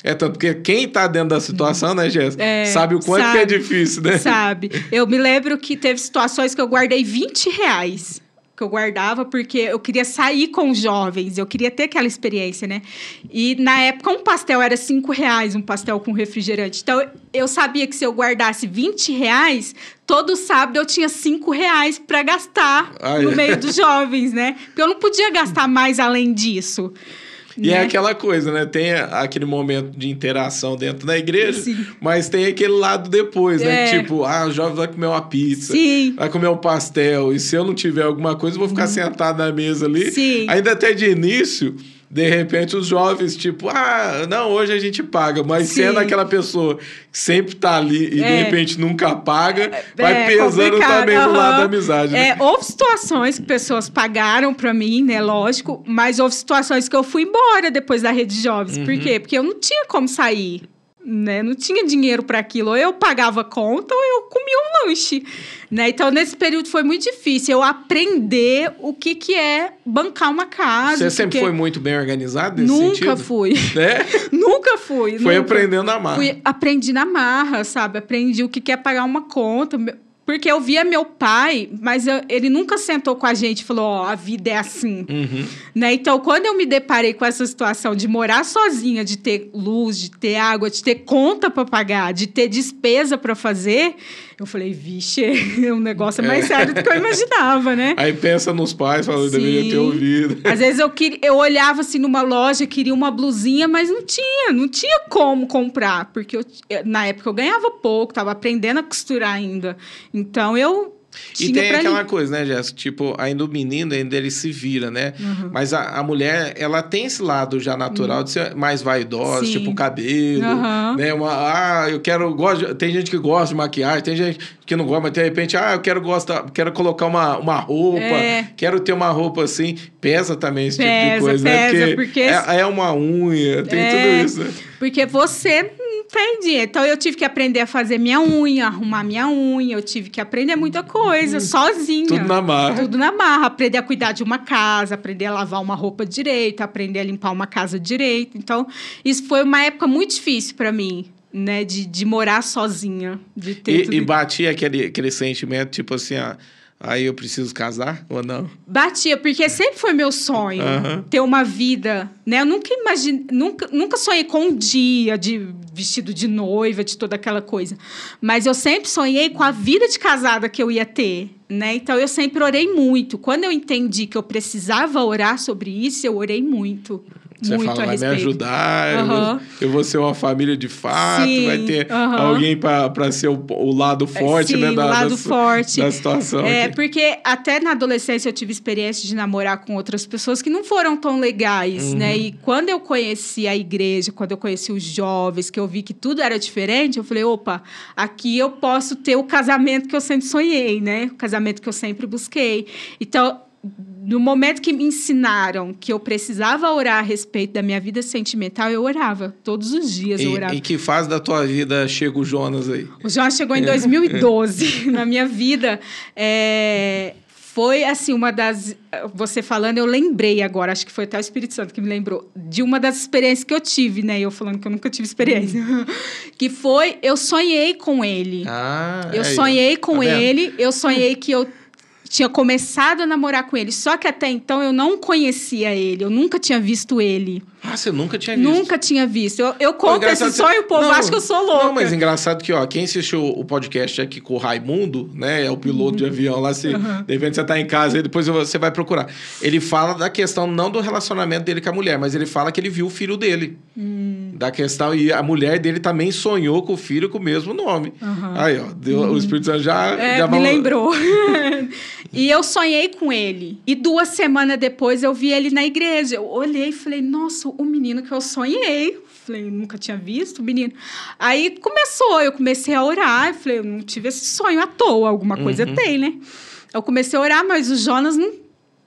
É tanto, porque quem tá dentro da situação, né, Jéssica? É, sabe o quanto sabe, que é difícil, né? Sabe. Eu me lembro que teve situações que eu guardei 20 reais que eu guardava, porque eu queria sair com os jovens, eu queria ter aquela experiência, né? E na época um pastel era cinco reais, um pastel com refrigerante. Então eu sabia que se eu guardasse 20 reais, todo sábado eu tinha cinco reais para gastar ah, no é. meio dos jovens, né? Porque eu não podia gastar mais além disso. E é né? aquela coisa, né? Tem aquele momento de interação dentro da igreja, Sim. mas tem aquele lado depois, né? É. Tipo, ah, o jovem vai comer uma pizza, Sim. vai comer um pastel, e se eu não tiver alguma coisa, eu vou ficar sentado na mesa ali. Sim. Ainda até de início, de repente, os jovens, tipo, ah, não, hoje a gente paga, mas Sim. sendo aquela pessoa que sempre tá ali e de É. repente nunca paga, vai É pesando complicado, também no lado da amizade. né? É, houve situações que pessoas pagaram pra mim, né? Lógico, mas houve situações que eu fui embora depois da rede de jovens. Uhum. Por quê? Porque eu não tinha como sair. Né? Não tinha dinheiro para aquilo. Ou eu pagava conta ou eu comia um lanche. Né? Então, nesse período foi muito difícil eu aprender o que, que é bancar uma casa. Você sempre foi muito bem organizado nesse Nunca sentido? fui. Né? nunca fui. Foi nunca. aprendendo a marra. Fui, aprendi na marra, sabe? Aprendi o que que é pagar uma conta. Porque eu via meu pai, mas eu- ele nunca sentou com a gente e falou: Ó, a vida é assim. Uhum. Né? Então, quando eu me deparei com essa situação de morar sozinha, de ter luz, de ter água, de ter conta para pagar, de ter despesa para fazer, eu falei: vixe, o negócio é mais sério do que eu imaginava, né? Aí pensa nos pais, fala, eu deveria ter ouvido. Às vezes eu, queria, eu olhava assim numa loja, queria uma blusinha, mas não tinha, não tinha como comprar, porque eu- na época eu ganhava pouco, estava aprendendo a costurar ainda. Então eu E tem aquela mim. coisa, né, Jéssica? Tipo, ainda o menino, ainda ele se vira, né? Uhum. Mas a, a mulher, ela tem esse lado já natural de ser mais vaidosa, Sim. tipo cabelo, Aham. né? Uma, ah, eu quero, gosto tem gente que gosta de maquiagem, tem gente que não gosta, mas de repente, ah, eu quero gosta, quero colocar uma, uma roupa, É. quero ter uma roupa assim, pesa também esse tipo de Pesa, coisa, né? pesa, Porque, porque- é, é uma unha, tem É. tudo isso, né? Porque você não tem dinheiro. Então eu tive que aprender a fazer minha unha, arrumar minha unha, eu tive que aprender muita coisa, sozinha. Tudo na marra. Tudo na marra. Aprender a cuidar de uma casa, aprender a lavar uma roupa direito, aprender a limpar uma casa direito. Então, isso foi uma época muito difícil para mim, né? De, de morar sozinha, de ter tudo E, e batia aquele, aquele sentimento, tipo assim, aí eu preciso casar ou não? Batia, porque sempre foi meu sonho Aham. ter uma vida, né? Eu nunca imaginei, nunca, nunca sonhei com um dia de vestido de noiva, de toda aquela coisa. Mas eu sempre sonhei com a vida de casada que eu ia ter, né? Então eu sempre orei muito. Quando eu entendi que eu precisava orar sobre isso, eu orei muito. Você muito fala, vai me ajudar, eu, vou, eu vou ser uma família de fato, Sim, vai ter aham. alguém para ser o, o lado forte, Sim, né? o Da, lado da, forte. da situação. É, aqui. porque até na adolescência eu tive experiência de namorar com outras pessoas que não foram tão legais, Uhum. né? E quando eu conheci a igreja, quando eu conheci os jovens, que eu vi que tudo era diferente, eu falei, opa, aqui eu posso ter o casamento que eu sempre sonhei, né? O casamento que eu sempre busquei. Então, no momento que me ensinaram que eu precisava orar a respeito da minha vida sentimental, eu orava. Todos os dias eu orava. E, em que fase da tua vida chega o Jonas aí? O João chegou em 2012 na minha vida. É, foi assim uma das. Você falando, eu lembrei agora, acho que foi até o Espírito Santo que me lembrou, de uma das experiências que eu tive, né? Eu falando que eu nunca tive experiência. que foi, eu sonhei com ele. Ah, eu aí, ó. sonhei com Tá ele, eu sonhei que eu tinha começado a namorar com ele. Só que até então eu não conhecia ele, eu nunca tinha visto ele. Ah, você nunca tinha visto? Nunca tinha visto. Eu, eu conto esse engraçado sonho, o povo Não, acha que eu sou louca. Não, mas engraçado que, ó, quem assistiu o podcast aqui com o Raimundo, né? É o piloto de avião lá, se de repente você tá em casa e depois você vai procurar. Ele fala da questão não do relacionamento dele com a mulher, mas ele fala que ele viu o filho dele. Da questão, e a mulher dele também sonhou com o filho com o mesmo nome. Aí, ó, deu, o Espírito Santo já. É, já me falou- lembrou. e eu sonhei com ele. E duas semanas depois eu vi ele na igreja. Eu olhei e falei, nossa, o menino que eu sonhei. Falei, nunca tinha visto o menino. Aí começou, eu comecei a orar. Eu falei, eu não tive esse sonho à toa, alguma coisa Uhum. tem, né? Eu comecei a orar, mas o Jonas não,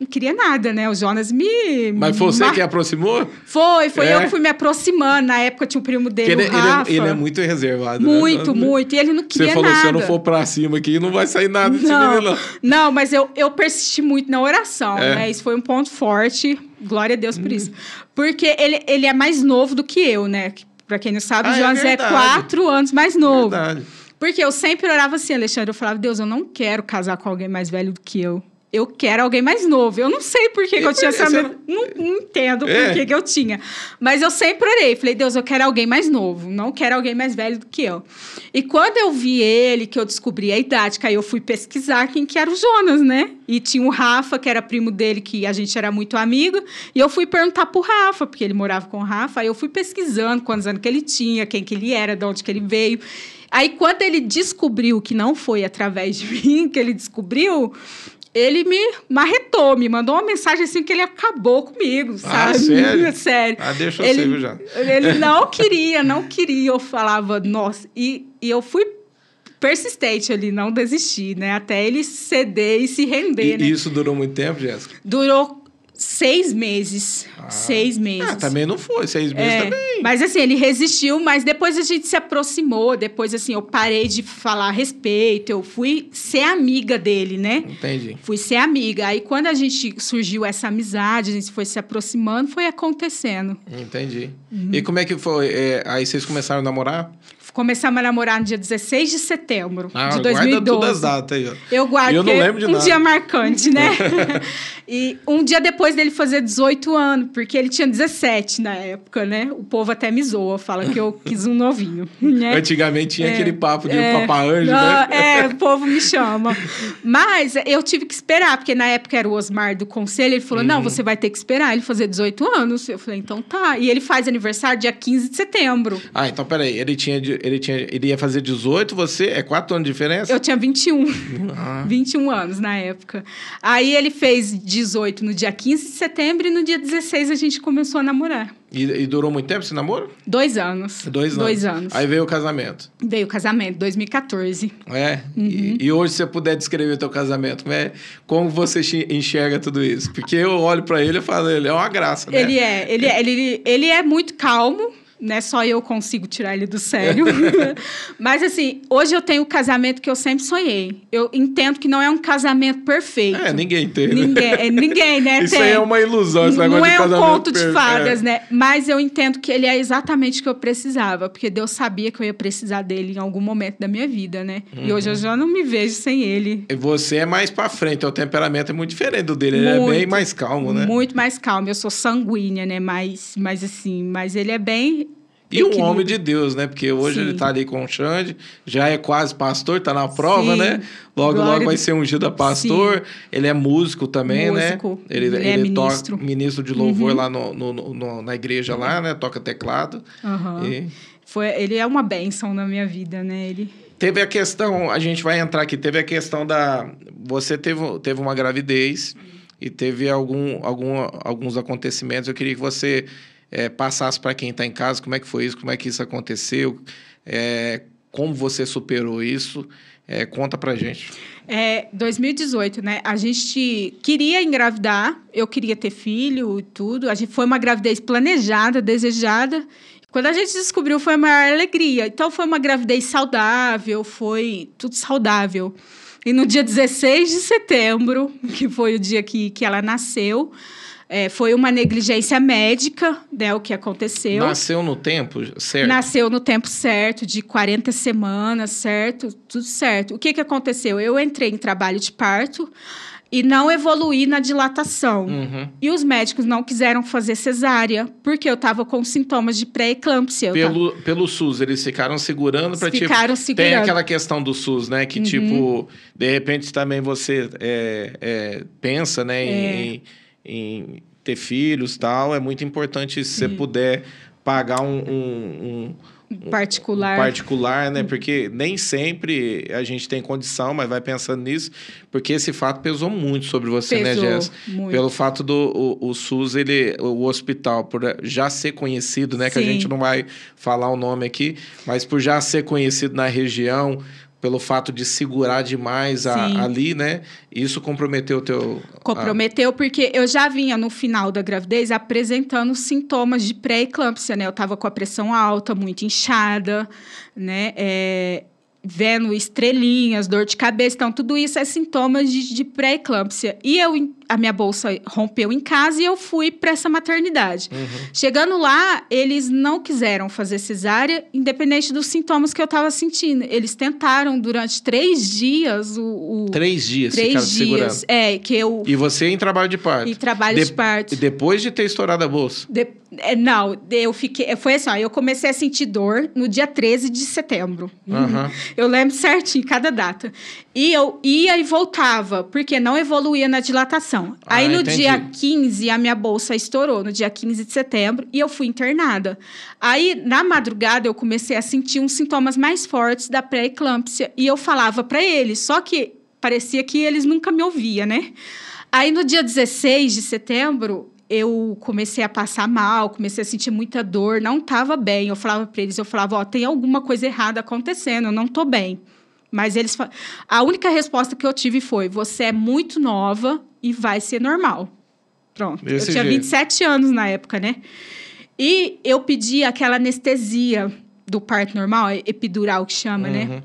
não queria nada, né? O Jonas me. Mas foi você mar- que aproximou? Foi, foi É? eu que fui me aproximando. Na época tinha o primo dele, ele, o ele Rafa. é, ele é muito reservado. né? Muito, muito. E ele não Você queria falou, nada. se eu não for pra cima aqui, não vai sair nada desse Não, menino, não. não, mas eu, eu persisti muito na oração, É. né? Isso foi um ponto forte. Glória a Deus Hum. por isso. Porque ele, ele é mais novo do que eu, né? Pra quem não sabe, Ah, o é Jonas é, verdade. quatro anos mais novo. Verdade. Porque eu sempre orava assim, Alexandre. Eu falava, Deus, eu não quero casar com alguém mais velho do que eu. Eu quero alguém mais novo. Eu não sei por que, que eu tinha essa. Não, não, não entendo é. por que, que eu tinha. Mas eu sempre orei. Falei, Deus, eu quero alguém mais novo. Não quero alguém mais velho do que eu. E quando eu vi ele, que eu descobri a idade, que aí eu fui pesquisar quem que era o Jonas, né? E tinha o Rafa, que era primo dele, que a gente era muito amigo. E eu fui perguntar pro Rafa, porque ele morava com o Rafa. Aí eu fui pesquisando quantos anos que ele tinha, quem que ele era, de onde que ele veio. Aí, quando ele descobriu que não foi através de mim que ele descobriu, ele me marretou, me mandou uma mensagem assim que ele acabou comigo, ah, sabe? Ah, sério? sério. Ah, deixa eu ele, ser, já. Ele não queria, não queria. Eu falava, nossa. E, e eu fui persistente ali, não desisti, né? Até ele ceder e se render, e, né? isso durou muito tempo, Jéssica? Durou Seis meses. Ah. Seis meses. Ah, também não foi. Seis meses é, também. Mas assim, ele resistiu, mas depois a gente se aproximou. Depois, assim, eu parei de falar a respeito. Eu fui ser amiga dele, né? Entendi. Fui ser amiga. Aí, quando a gente surgiu essa amizade, a gente foi se aproximando, foi acontecendo. Entendi. Uhum. E como é que foi? É, aí vocês começaram a namorar? Começamos a namorar no dia 16 de setembro ah, de 2012. Guarda todas as datas aí, ó. Eu guardo eu não lembro de um nada. dia marcante, né? e um dia depois dele fazer 18 anos, porque ele tinha 17 na época, né? O povo até me zoa, fala que eu quis um novinho, né? Antigamente tinha é, aquele papo de é, anjo, né? É, o povo me chama. Mas eu tive que esperar, porque na época era o Osmar do conselho, ele falou, uhum. não, você vai ter que esperar ele fazer 18 anos. Eu falei, então tá. E ele faz aniversário dia 15 de setembro. Ah, então peraí, ele tinha ele, tinha, ele ia fazer 18, você é 4 anos de diferença? Eu tinha 21. Ah. 21 anos na época. Aí ele fez 18 no dia 15 de setembro e no dia 16 a gente começou a namorar. E, e durou muito tempo esse namoro? Dois anos. Dois anos. Dois anos. Aí veio o casamento. Veio o casamento, 2014. É? Uhum. E, e, hoje, se você puder descrever o teu casamento, né? como você enxerga tudo isso? Porque eu olho para ele e falo, ele é uma graça, né? Ele é, ele é, ele, ele é muito calmo, né? Só eu consigo tirar ele do sério. Mas assim, hoje eu tenho o casamento que eu sempre sonhei. Eu entendo que não é um casamento perfeito. É, ninguém tem. Né? Ninguém, é, ninguém, né? Isso tem. aí é uma ilusão, esse Não é um conto de fadas, é. né? Mas eu entendo que ele é exatamente o que eu precisava, porque Deus sabia que eu ia precisar dele em algum momento da minha vida, né? Uhum. E hoje eu já não me vejo sem ele. E você é mais para frente, o temperamento é muito diferente do dele, muito, ele é bem mais calmo, né? Muito mais calmo. Eu sou sanguínea, né? Mas, mas assim, mas ele é bem e um homem de Deus, né? Porque hoje Sim. ele está ali com o Xande, já é quase pastor, está na prova, Sim. né? Logo, Glória logo vai ser ungido a pastor. Sim. Ele é músico também, né? músico. né? Ele, ele, ele é ministro. Toca, ministro de louvor uhum. lá no, no, no, na igreja lá, né? Toca teclado. Uhum. E... Foi, ele é uma bênção na minha vida, né? Ele... Teve a questão, a gente vai entrar aqui, teve a questão da... Você teve, teve uma gravidez e teve algum, algum, alguns acontecimentos. Eu queria que você é, passasse para quem está em casa como é que foi isso, como é que isso aconteceu, é, como você superou isso. É, conta pra gente. É, 2018, né? A gente queria engravidar, eu queria ter filho e tudo. A gente foi uma gravidez planejada, desejada. Quando a gente descobriu, foi a maior alegria. Então, foi uma gravidez saudável, foi tudo saudável. E no dia 16 de setembro, que foi o dia que, que ela nasceu, é, foi uma negligência médica, né, o que aconteceu. Nasceu no tempo certo? Nasceu no tempo certo, de 40 semanas, certo? Tudo certo. O que, que aconteceu? Eu entrei em trabalho de parto e não evoluí na dilatação. Uhum. E os médicos não quiseram fazer cesárea, porque eu estava com sintomas de pré-eclâmpsia. Pelo, tava... pelo SUS, eles ficaram segurando para tipo... Ficaram segurando. Tem aquela questão do SUS, né? Que, uhum. tipo, de repente também você é, é, pensa, né? É. Em, em ter filhos tal, é muito importante se você puder pagar um, um, um particular. Um particular, né? Porque nem sempre a gente tem condição, mas vai pensando nisso, porque esse fato pesou muito sobre você, né, pesou, né, Jess? Muito. Pelo fato do o, o, SUS, ele, o hospital, por já ser conhecido, né? Sim. Que a gente não vai falar o nome aqui, mas por já ser conhecido na região, pelo fato de segurar demais a, ali, né? Isso comprometeu o teu... Comprometeu a... porque eu já vinha no final da gravidez apresentando sintomas de pré-eclâmpsia, né? Eu estava com a pressão alta, muito inchada, né? É, vendo estrelinhas, dor de cabeça. Então, tudo isso é sintomas de, de pré-eclâmpsia. E eu a minha bolsa rompeu em casa e eu fui para essa maternidade. Uhum. Chegando lá, eles não quiseram fazer cesárea, independente dos sintomas que eu estava sentindo. Eles tentaram durante três dias o. o três dias, três dias. segurando. É, que eu. E você em trabalho de parto? Em trabalho de, de parto. Depois de ter estourado a bolsa? De, não, eu fiquei. Foi assim, ó, eu comecei a sentir dor no dia 13 de setembro. Uhum. Eu lembro certinho, cada data. E eu ia e voltava, porque não evoluía na dilatação. Ah, Aí no entendi. dia 15, a minha bolsa estourou, no dia 15 de setembro, e eu fui internada. Aí, na madrugada, eu comecei a sentir uns sintomas mais fortes da pré-eclâmpsia. E eu falava para eles, só que parecia que eles nunca me ouviam, né? Aí no dia 16 de setembro, eu comecei a passar mal, comecei a sentir muita dor, não estava bem. Eu falava para eles, eu falava, ó, tem alguma coisa errada acontecendo, eu não tô bem. Mas eles a única resposta que eu tive foi: você é muito nova e vai ser normal. Pronto. Eu tinha jeito. 27 anos na época, né? E eu pedi aquela anestesia do parto normal, epidural que chama, né? Uhum.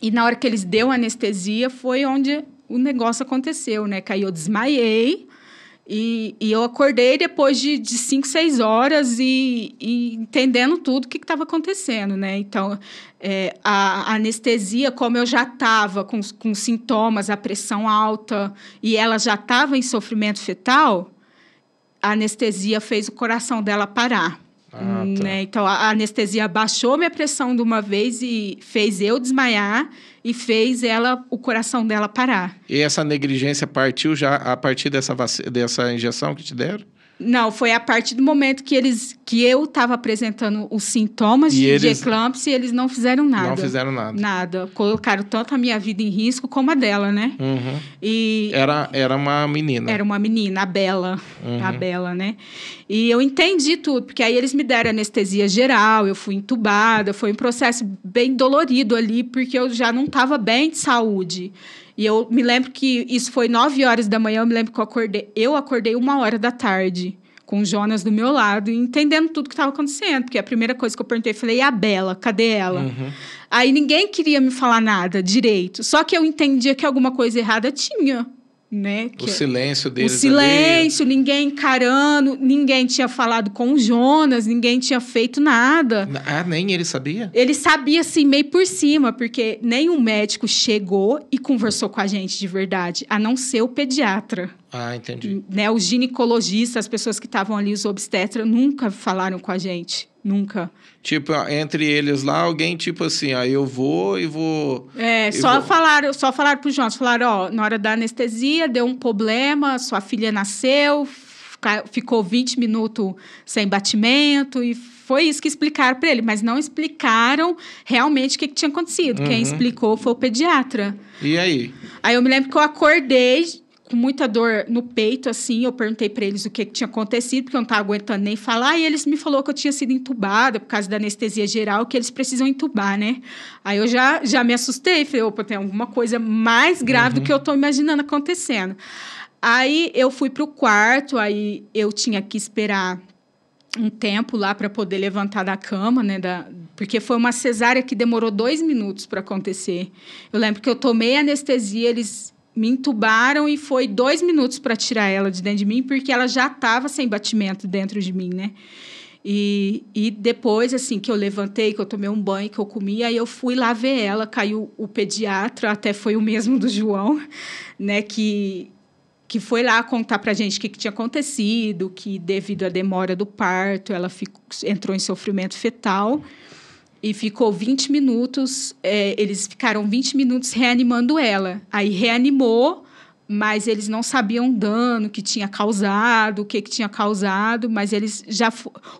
E na hora que eles deu a anestesia, foi onde o negócio aconteceu, né? Que aí eu desmaiei e, e eu acordei depois de, de cinco, seis horas e, e entendendo tudo o que estava acontecendo, né? Então, é, a, a anestesia, como eu já estava com, com sintomas, a pressão alta, e ela já estava em sofrimento fetal, a anestesia fez o coração dela parar. Ah, tá. né? Então, a anestesia baixou minha pressão de uma vez e fez eu desmaiar e fez ela o coração dela parar. E essa negligência partiu já a partir dessa, dessa injeção que te deram? Não, foi a partir do momento que eles que eu estava apresentando os sintomas E de, de eles- eclâmpsia e eles não fizeram nada. Não fizeram nada. Nada. Colocaram tanto a minha vida em risco como a dela, né? Uhum. E Era, era uma menina. Era uma menina, a Bela. Uhum. A Bela, né? E eu entendi tudo, porque aí eles me deram anestesia geral, eu fui entubada, foi um processo bem dolorido ali, porque eu já não estava bem de saúde. E eu me lembro que isso foi nove horas da manhã, eu me lembro que eu acordei, eu acordei uma hora da tarde, com o Jonas do meu lado, entendendo tudo que estava acontecendo, porque a primeira coisa que eu perguntei, falei, e a Bela, cadê ela? Uhum. Aí ninguém queria me falar nada direito, só que eu entendia que alguma coisa errada tinha, né? O Que- silêncio o deles. silêncio, ninguém encarando, ninguém tinha falado com o Jonas, ninguém tinha feito nada. ali. Ah, nem ele sabia? Ele sabia assim, meio por cima, porque nenhum médico chegou e conversou com a gente de verdade, a não ser o pediatra. Ah, entendi. Né? Os ginecologistas, as pessoas que estavam ali, os obstetras, nunca falaram com a gente. Nunca. Tipo, entre eles lá, alguém tipo assim, aí eu vou e vou. É, só vou- falaram, só falaram pro Jonas, falaram, ó, na hora da anestesia deu um problema, sua filha nasceu, ficou 20 minutos sem batimento e foi isso que explicaram para ele, mas não explicaram realmente o que, que tinha acontecido. Quem Uhum. explicou foi o pediatra. E aí? Aí eu me lembro que eu acordei com muita dor no peito, assim, eu perguntei para eles o que, que tinha acontecido, porque eu não estava aguentando nem falar, e eles me falaram que eu tinha sido entubada por causa da anestesia geral, que eles precisam entubar, né? Aí eu já, já me assustei, falei, opa, tem alguma coisa mais grave do que eu estou imaginando acontecendo. Aí eu fui para o quarto, aí eu tinha que esperar um tempo lá para poder levantar da cama, né? Da, porque foi uma cesárea que demorou dois minutos para acontecer. Eu lembro que eu tomei anestesia, eles me entubaram e foi dois minutos para tirar ela de dentro de mim, porque ela já estava sem batimento dentro de mim, né? E, e depois, assim, que eu levantei, que eu tomei um banho, que eu comi, aí eu fui lá ver ela, caiu o pediatra, até foi o mesmo do João, né? Que que foi lá contar para gente o que, que tinha acontecido, que devido à demora do parto, ela ficou, entrou em sofrimento fetal e ficou 20 minutos, é, eles ficaram 20 minutos reanimando ela. Aí reanimou, mas eles não sabiam o dano que tinha causado, o que, que tinha causado, mas eles já...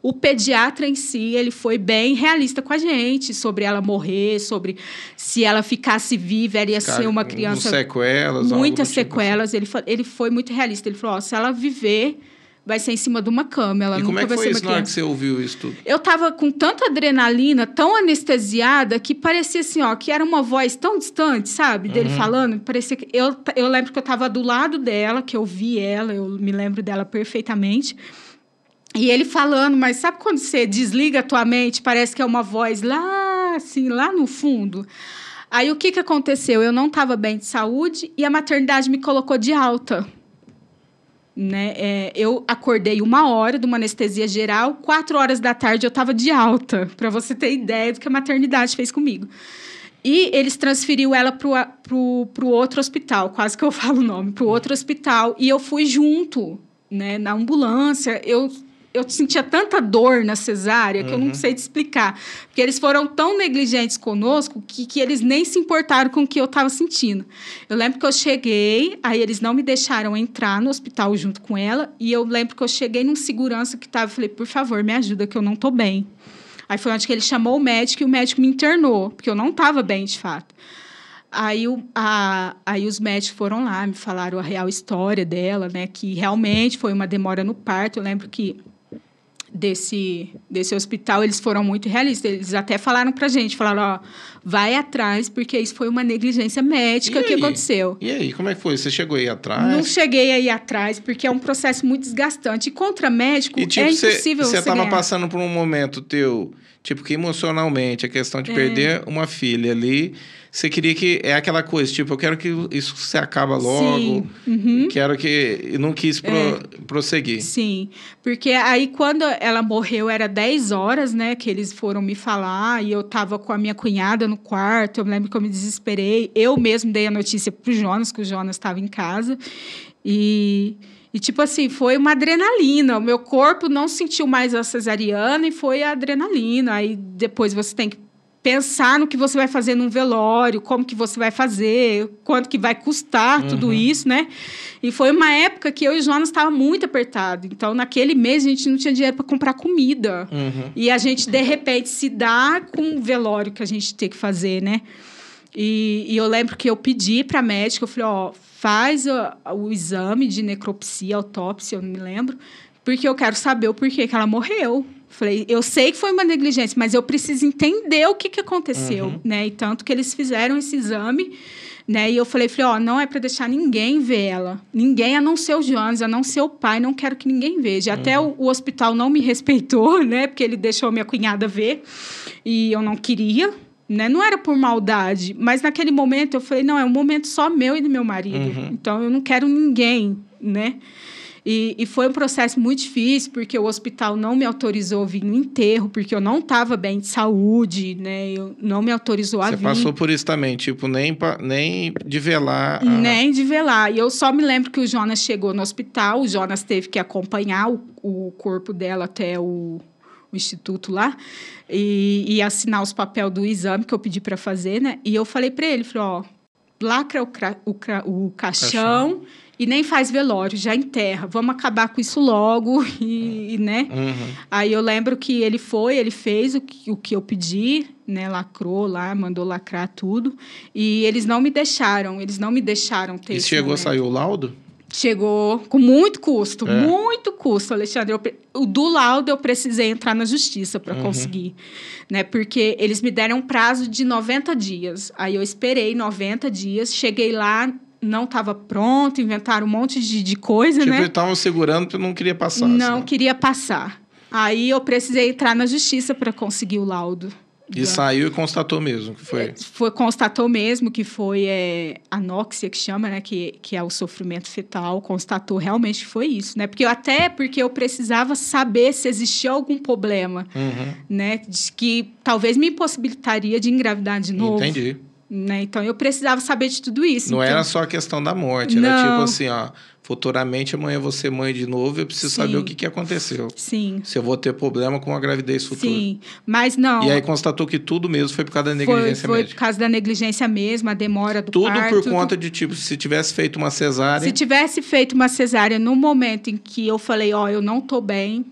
O pediatra em si, ele foi bem realista com a gente, sobre ela morrer, sobre se ela ficasse viva, ela ia ser uma criança sequelas, muitas do tipo sequelas. Ele, ele foi muito realista. Ele falou: ó, se ela viver, vai ser em cima de uma cama. Ela E nunca como é que vai foi isso na hora que você ouviu isso tudo? Eu tava com tanta adrenalina, tão anestesiada, que parecia assim, ó, que era uma voz tão distante, sabe? Dele Uhum. falando. Parecia que. Eu, eu lembro que eu tava do lado dela, que eu vi ela, eu me lembro dela perfeitamente. E ele falando, mas sabe quando você desliga a tua mente, parece que é uma voz lá, assim, lá no fundo? Aí o que, que aconteceu? Eu não estava bem de saúde e a maternidade me colocou de alta. Né? É, eu acordei uma hora de uma anestesia geral, quatro horas da tarde eu estava de alta, para você ter ideia do que a maternidade fez comigo. E eles transferiu ela para o outro hospital, quase que eu falo o nome, para o outro hospital. E eu fui junto, né, na ambulância. Eu eu sentia tanta dor na cesárea que uhum. eu não uhum. sei te explicar. Porque eles foram tão negligentes conosco que, que eles nem se importaram com o que eu estava sentindo. Eu lembro que eu cheguei, aí eles não me deixaram entrar no hospital junto com ela. E eu lembro que eu cheguei num segurança que estava e falei, por favor, me ajuda, que eu não estou bem. Aí foi onde que ele chamou o médico e o médico me internou, porque eu não estava bem de fato. Aí, o, a, aí os médicos foram lá, me falaram a real história dela, né? Que realmente foi uma demora no parto. Eu lembro que desse, desse hospital, eles foram muito realistas. Eles até falaram pra gente, falaram, ó, vai atrás, porque isso foi uma negligência médica que aconteceu. E aí, como é que foi? Você chegou aí atrás? Não cheguei aí atrás, porque é um processo muito desgastante. E contra médico, e, tipo, é impossível você Você estava passando por um momento teu, tipo, que emocionalmente, a questão de é. perder uma filha ali você queria que. É aquela coisa, tipo, eu quero que isso se acaba logo. Uhum. Quero que. Não quis pro, é. prosseguir. Sim. Porque aí, quando ela morreu, era 10 horas, né? Que eles foram me falar. E eu tava com a minha cunhada no quarto. Eu me lembro que eu me desesperei. Eu mesmo dei a notícia pro Jonas, que o Jonas estava em casa. E. E, tipo assim, foi uma adrenalina. O meu corpo não sentiu mais a cesariana e foi a adrenalina. Aí depois você tem que pensar no que você vai fazer num velório, como que você vai fazer, quanto que vai custar uhum. tudo isso, né? E foi uma época que eu e o Jonas estava muito apertado. Então, naquele mês a gente não tinha dinheiro para comprar comida. Uhum. E a gente de repente se dá com o velório que a gente tem que fazer, né? E, e eu lembro que eu pedi para a médica, eu falei, ó, faz o, o exame de necropsia, autópsia, eu não me lembro, porque eu quero saber o porquê que ela morreu. Falei, eu sei que foi uma negligência, mas eu preciso entender o que, que aconteceu, uhum. né? E tanto que eles fizeram esse exame, né? E eu falei, falei, ó, não é para deixar ninguém ver ela. Ninguém, a não ser o Jones, a não ser o pai, não quero que ninguém veja. Uhum. Até o, o, hospital não me respeitou, né? Porque ele deixou minha cunhada ver. E eu não queria, né? Não era por maldade, mas naquele momento eu falei, não, é um momento só meu e do meu marido. Uhum. Então eu não quero ninguém, né? E, e, foi um processo muito difícil, porque o hospital não me autorizou a vir no enterro, porque eu não estava bem de saúde, né? Eu, não me autorizou a Você vir. Você passou por isso também, tipo, nem, nem de velar. A... Nem de velar. E eu só me lembro que o Jonas chegou no hospital, o Jonas teve que acompanhar o, o corpo dela até o, o instituto lá e, e, assinar os papéis do exame que eu pedi para fazer, né? E eu falei para ele, falei, ó, lacra o, o, o caixão. caixão e nem faz velório, já enterra. Vamos acabar com isso logo e, né? Uhum. Aí eu lembro que ele foi, ele fez o que, o que eu pedi, né? Lacrou lá, mandou lacrar tudo. E eles não me deixaram, eles não me deixaram ter. E chegou momento. sair o laudo? Chegou com muito custo, é. muito custo, Alexandre. Eu, o do laudo eu precisei entrar na justiça para uhum. conseguir, né? Porque eles me deram um prazo de 90 dias. Aí eu esperei 90 dias, cheguei lá, não estava pronto, inventaram um monte de, de coisa, tipo, né? Tipo, estavam segurando porque não queria passar. Não assim. queria passar. Aí eu precisei entrar na justiça para conseguir o laudo. E saiu e constatou mesmo que foi. É, foi constatou mesmo que foi é, anóxia que chama, né, que, que é o sofrimento fetal, constatou realmente que foi isso, né? Porque eu, até porque eu precisava saber se existia algum problema, uhum. né, de, que talvez me impossibilitaria de engravidar de novo. Entendi. Né? Então eu precisava saber de tudo isso. Não então... era só a questão da morte, era não. tipo assim, ó, futuramente amanhã ser mãe de novo, eu preciso Sim. saber o que, que aconteceu. Sim. Se eu vou ter problema com a gravidez futura. Sim, mas não. E aí constatou que tudo mesmo foi por causa da negligência foi, foi por causa da negligência mesmo, a demora do tudo parto. Tudo por conta de, tipo, se tivesse feito uma cesárea... Se tivesse feito uma cesárea no momento em que eu falei, ó, oh, eu não tô bem,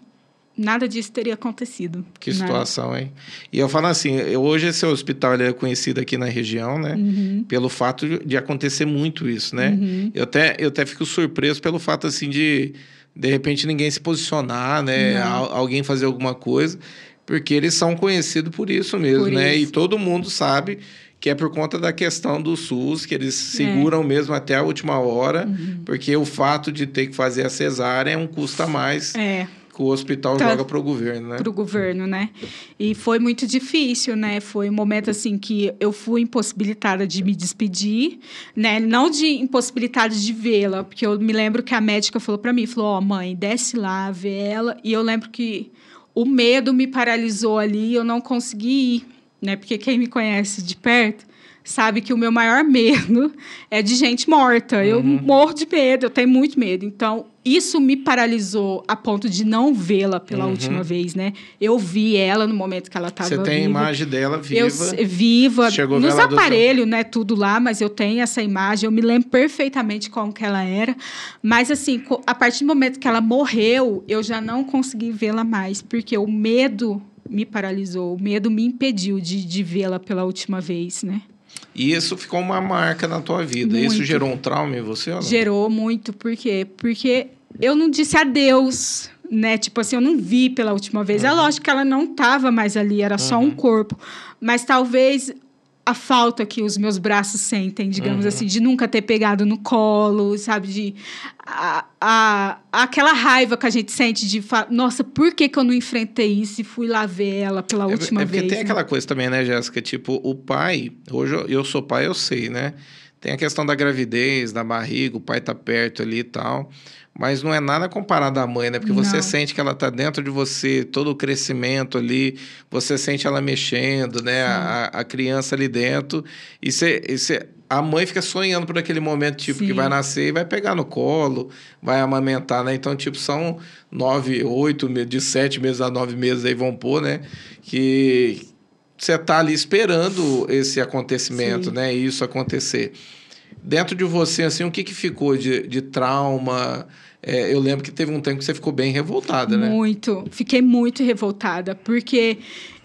nada disso teria acontecido. Que situação, hein? E eu falo assim, hoje esse hospital é conhecido aqui na região, né? Uhum. Pelo fato de acontecer muito isso, né? Uhum. Eu, até, eu até fico surpreso pelo fato, assim, de de repente ninguém se posicionar, né? alguém fazer alguma coisa, porque eles são conhecidos por isso mesmo, por né? Isso. E todo mundo sabe que é por conta da questão do SUS, que eles seguram é. mesmo até a última hora, uhum. porque o fato de ter que fazer a cesárea é um custo a mais. É que o hospital tá, joga para o governo, né? Para o governo, né? E foi muito difícil, né? Foi um momento assim que eu fui impossibilitada de me despedir, né? Não de impossibilitada de vê-la, porque eu me lembro que a médica falou para mim, falou: "Ó, oh, mãe, desce lá, vê ela". E eu lembro que o medo me paralisou ali, eu não consegui ir, né? Porque quem me conhece de perto sabe que o meu maior medo é de gente morta. Uhum. Eu morro de medo, eu tenho muito medo. Então, isso me paralisou a ponto de não vê-la pela uhum. última vez, né? Eu vi ela no momento que ela estava Você tem viva. a imagem dela viva? Eu, viva, Chegou nos aparelhos, né? Tudo lá, mas eu tenho essa imagem. Eu me lembro perfeitamente como que ela era. Mas, assim, a partir do momento que ela morreu, eu já não consegui vê-la mais, porque o medo me paralisou, o medo me impediu de, de vê-la pela última vez, né? E isso ficou uma marca na tua vida. Muito. Isso gerou um trauma em você? Gerou muito. Por quê? Porque eu não disse adeus, né? Tipo assim, eu não vi pela última vez. É uhum. É lógico que ela não estava mais ali, era só uhum. um corpo. Mas talvez a falta que os meus braços sentem, digamos uhum. assim, de nunca ter pegado no colo, sabe? De a, a, aquela raiva que a gente sente de nossa, por que, que eu não enfrentei isso e fui lá ver ela pela é, última é porque vez? Tem né? aquela coisa também, né, Jéssica? Tipo, o pai, hoje eu, eu sou pai, eu sei, né? Tem a questão da gravidez, da barriga, o pai tá perto ali e tal. Mas não é nada comparado à mãe, né? Porque não. você sente que ela tá dentro de você, todo o crescimento ali, você sente ela mexendo, né? A, a, criança ali dentro. E você, e você, a mãe fica sonhando por aquele momento, tipo, Sim. que vai nascer e vai pegar no colo, vai amamentar, né? Então, tipo, são nove, oito, de sete meses a nove meses aí vão pôr, né? Que, você está ali esperando esse acontecimento, Sim. né? Isso acontecer. Dentro de você, assim, o que, que ficou de, de trauma? É, eu lembro que teve um tempo que você ficou bem revoltada, né? Muito. Fiquei muito revoltada, porque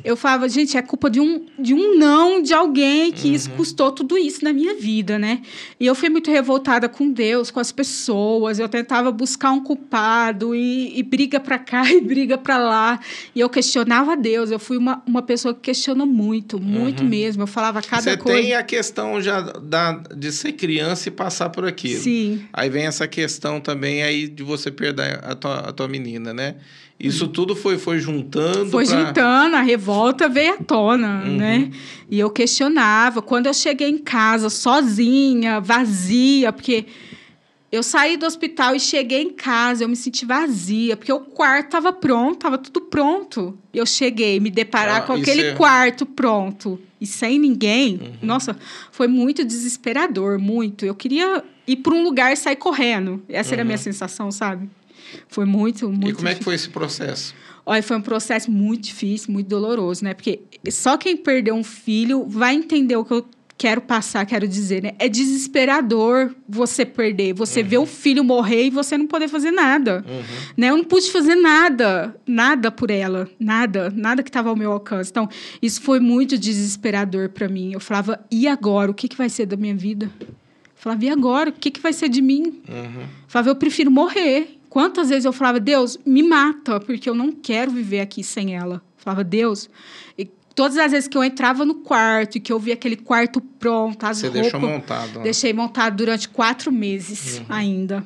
eu falava, gente, é culpa de um, de um não de alguém que uhum. isso custou tudo isso na minha vida, né? E eu fui muito revoltada com Deus, com as pessoas. Eu tentava buscar um culpado e, e briga para cá e briga para lá. E eu questionava Deus. Eu fui uma, uma pessoa que questionou muito, muito uhum. mesmo. Eu falava cada Você coisa. Você tem a questão já da, de ser criança e passar por aquilo. Sim. Aí vem essa questão também aí de você perder a tua, a tua menina, né? Isso tudo foi, foi juntando. Foi pra... juntando, a revolta veio à tona, uhum. né? E eu questionava. Quando eu cheguei em casa sozinha, vazia, porque eu saí do hospital e cheguei em casa, eu me senti vazia, porque o quarto estava pronto, estava tudo pronto. Eu cheguei, me deparar ah, com aquele é... quarto pronto e sem ninguém. Uhum. Nossa, foi muito desesperador, muito. Eu queria ir para um lugar e sair correndo. Essa uhum. era a minha uhum. sensação, sabe? Foi muito, muito. E como difícil. é que foi esse processo? Olha, foi um processo muito difícil, muito doloroso, né? Porque só quem perdeu um filho vai entender o que eu quero passar, quero dizer, né? É desesperador você perder, você uhum. ver o filho morrer e você não poder fazer nada, uhum. né? Eu não pude fazer nada, nada por ela, nada, nada que estava ao meu alcance. Então, isso foi muito desesperador para mim. Eu falava, e agora? O que, que vai ser da minha vida? Eu falava, e agora? O que, que vai ser de mim? Uhum. Eu falava, eu prefiro morrer. Quantas vezes eu falava, Deus, me mata, porque eu não quero viver aqui sem ela. Eu falava, Deus. E todas as vezes que eu entrava no quarto e que eu via aquele quarto pronto, as Você roupas. deixou montado. Né? Deixei montado durante quatro meses uhum. ainda.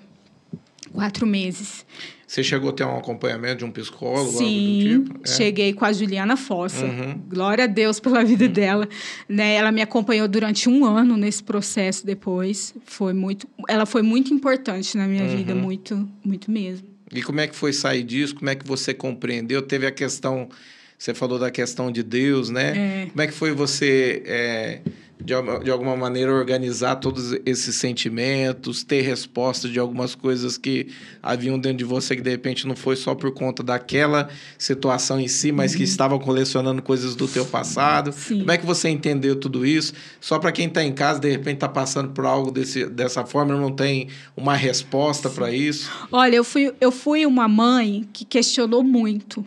Quatro meses. Você chegou a ter um acompanhamento de um psicólogo, Sim, algo do tipo? É. cheguei com a Juliana Fossa. Uhum. Glória a Deus pela vida uhum. dela. Né? Ela me acompanhou durante um ano nesse processo depois. Foi muito, ela foi muito importante na minha uhum. vida, muito, muito mesmo. E como é que foi sair disso? Como é que você compreendeu? Teve a questão, você falou da questão de Deus, né? É. Como é que foi você... É de, de alguma maneira organizar todos esses sentimentos, ter respostas de algumas coisas que haviam dentro de você que de repente não foi só por conta daquela situação em si, mas uhum. que estava colecionando coisas do teu passado. Sim. Como é que você entendeu tudo isso? Só para quem está em casa, de repente está passando por algo desse, dessa forma, não tem uma resposta para isso? Olha, eu fui, eu fui uma mãe que questionou muito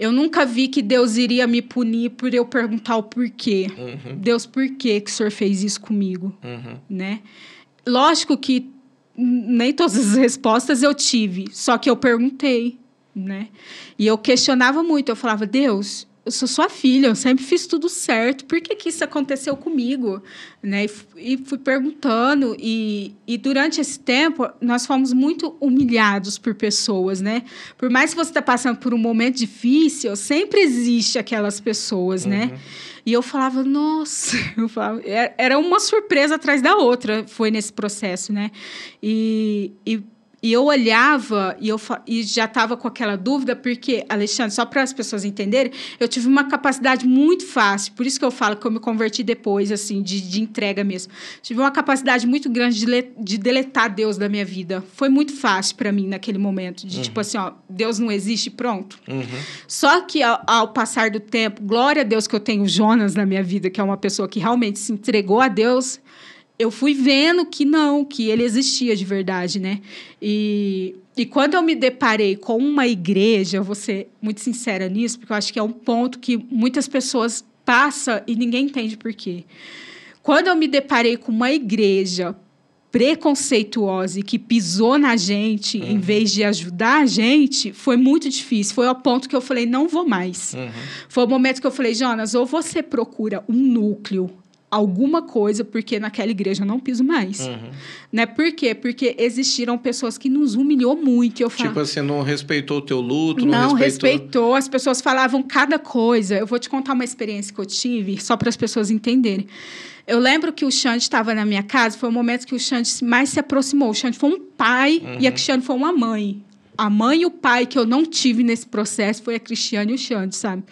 eu nunca vi que Deus iria me punir por eu perguntar o porquê. Uhum. Deus, por que que o senhor fez isso comigo? Uhum. Né? Lógico que nem todas as respostas eu tive, só que eu perguntei, né? E eu questionava muito, eu falava, Deus, eu sou sua filha, eu sempre fiz tudo certo. Por que, que isso aconteceu comigo? Né? E, fui perguntando. E, e durante esse tempo, nós fomos muito humilhados por pessoas, né? Por mais que você está passando por um momento difícil, sempre existe aquelas pessoas, né? uhum. né? E eu falava, nossa, eu falava, era uma surpresa atrás da outra, foi nesse processo, né? E, e e eu olhava e, eu, e já estava com aquela dúvida, porque, Alexandre, só para as pessoas entenderem, eu tive uma capacidade muito fácil, por isso que eu falo que eu me converti depois, assim, de, de entrega mesmo. Tive uma capacidade muito grande de, le, de deletar Deus da minha vida. Foi muito fácil para mim naquele momento, de uhum. tipo assim, ó, Deus não existe, pronto. Uhum. Só que ao, ao, passar do tempo, glória a Deus que eu tenho Jonas na minha vida, que é uma pessoa que realmente se entregou a Deus eu fui vendo que não, que ele existia de verdade, né? E, e quando eu me deparei com uma igreja, eu vou ser muito sincera nisso, porque eu acho que é um ponto que muitas pessoas passam e ninguém entende por quê. Quando eu me deparei com uma igreja preconceituosa e que pisou na gente uhum. em vez de ajudar a gente, foi muito difícil. Foi ao ponto que eu falei, não vou mais. Uhum. Foi o momento que eu falei, Jonas, ou você procura um núcleo alguma coisa, porque naquela igreja eu não piso mais. Uhum. Né? Por quê? Porque existiram pessoas que nos humilhou muito. Eu tipo assim, não respeitou o teu luto, não, não respeitou... respeitou. As pessoas falavam cada coisa. Eu vou te contar uma experiência que eu tive, só para as pessoas entenderem. Eu lembro que o Xande estava na minha casa, foi o momento que o Xande mais se aproximou. O Xande foi um pai uhum. e a Cristiane foi uma mãe. A mãe e o pai que eu não tive nesse processo foi a Cristiane e o Xande, sabe?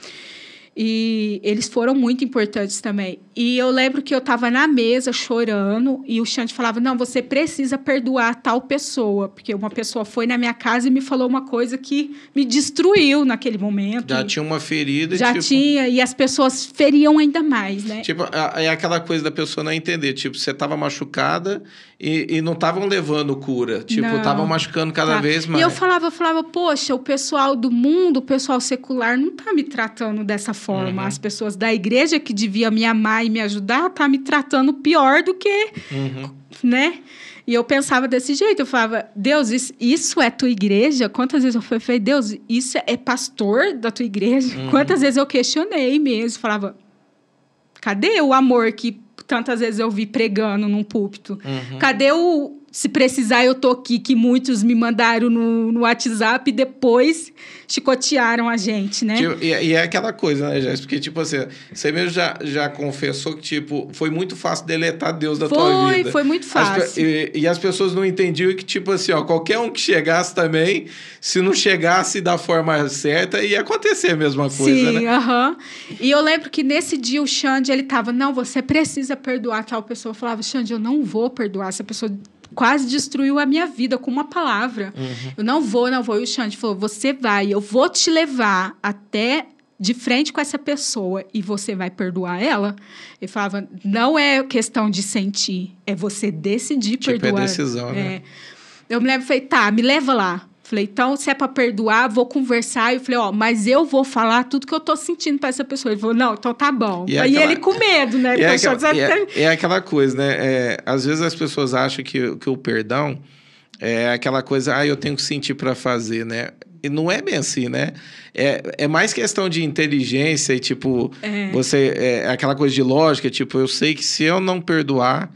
E eles foram muito importantes também. E eu lembro que eu estava na mesa chorando e o Xande falava: Não, você precisa perdoar tal pessoa. Porque uma pessoa foi na minha casa e me falou uma coisa que me destruiu naquele momento. Já tinha uma ferida. Já tipo... tinha, e as pessoas feriam ainda mais, né? Tipo, é aquela coisa da pessoa não entender. Tipo, você estava machucada e, e não estavam levando cura. Tipo, estavam machucando cada tá. vez mais. E eu falava, eu falava, poxa, o pessoal do mundo, o pessoal secular, não está me tratando dessa forma. Uhum. As pessoas da igreja que devia me amar e me ajudar, tá me tratando pior do que, uhum. né? E eu pensava desse jeito, eu falava, Deus, isso, isso é tua igreja? Quantas vezes eu falei, Deus, isso é pastor da tua igreja? Uhum. Quantas vezes eu questionei mesmo, falava, cadê o amor que tantas vezes eu vi pregando num púlpito. Uhum. Cadê o se precisar eu tô aqui que muitos me mandaram no, no WhatsApp e depois chicotearam a gente, né? Tipo, e, e, é aquela coisa, né, Jéssica? Porque, tipo assim, você mesmo já, já confessou que, tipo, foi muito fácil deletar Deus da foi, tua vida. Foi, foi muito fácil. As, e, e, as pessoas não entendiam que, tipo assim, ó, qualquer um que chegasse também, se não chegasse da forma certa, ia acontecer a mesma coisa, Sim, né? aham. Uh -huh. E eu lembro que nesse dia o Xande, ele tava, não, você precisa perdoar tal pessoa. Eu falava, Xande, eu não vou perdoar essa pessoa quase destruiu a minha vida com uma palavra. Uhum. Eu não vou, não vou. E o Xande falou: você vai, eu vou te levar até de frente com essa pessoa e você vai perdoar ela? Ele falava: não é questão de sentir, é você decidir tipo, é perdoar. É decisão, né? É. Eu me lembro, falei, tá, me leva lá. Falei, então, se é para perdoar, vou conversar. Eu falei, ó, mas eu vou falar tudo que eu tô sentindo para essa pessoa. Ele falou, não, então tá bom. E é Aí aquela... ele com medo, né? É, aquela... é, é, aquela coisa, né? É, às vezes as pessoas acham que, que o perdão é aquela coisa, ah, eu tenho que sentir para fazer, né? E não é bem assim, né? É, é mais questão de inteligência e, tipo, é. você. É aquela coisa de lógica, tipo, eu sei que se eu não perdoar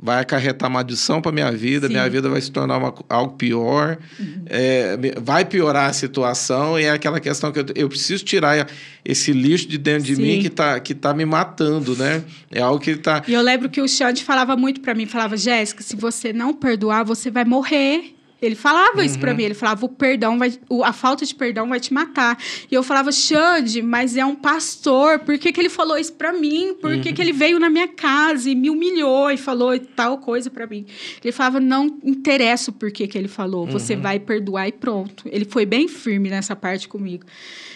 vai acarretar maldição para minha vida, Sim. minha vida vai se tornar uma, algo pior, uhum. é, vai piorar a situação, e é aquela questão que eu, eu preciso tirar esse lixo de dentro de Sim. mim que está que tá me matando, né? É algo que está... E eu lembro que o Xande falava muito para mim, falava, Jéssica, se você não perdoar, você vai morrer. Ele falava uhum. isso para mim, ele falava o perdão vai, a falta de perdão vai te matar. E eu falava, Xande, mas é um pastor, por que, que ele falou isso para mim? Por uhum. que, que ele veio na minha casa e me humilhou e falou tal coisa para mim? Ele falava, não interessa o porquê que ele falou, você uhum. vai perdoar e pronto. Ele foi bem firme nessa parte comigo.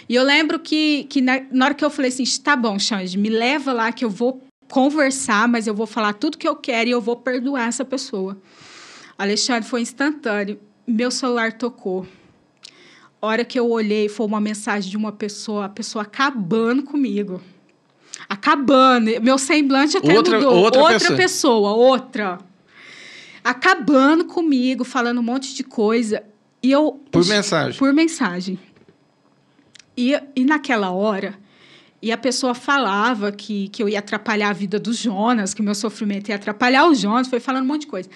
E eu lembro que, que na, na hora que eu falei assim, tá bom, Xande, me leva lá que eu vou conversar, mas eu vou falar tudo que eu quero e eu vou perdoar essa pessoa. Alexandre, foi instantâneo. Meu celular tocou. A hora que eu olhei, foi uma mensagem de uma pessoa, a pessoa acabando comigo. Acabando. Meu semblante até outra, mudou. Outra, outra pessoa. pessoa, outra. Acabando comigo, falando um monte de coisa. E eu. Por mensagem. Por mensagem. E, e naquela hora, e a pessoa falava que, que eu ia atrapalhar a vida do Jonas, que o meu sofrimento ia atrapalhar o Jonas, foi falando um monte de coisa.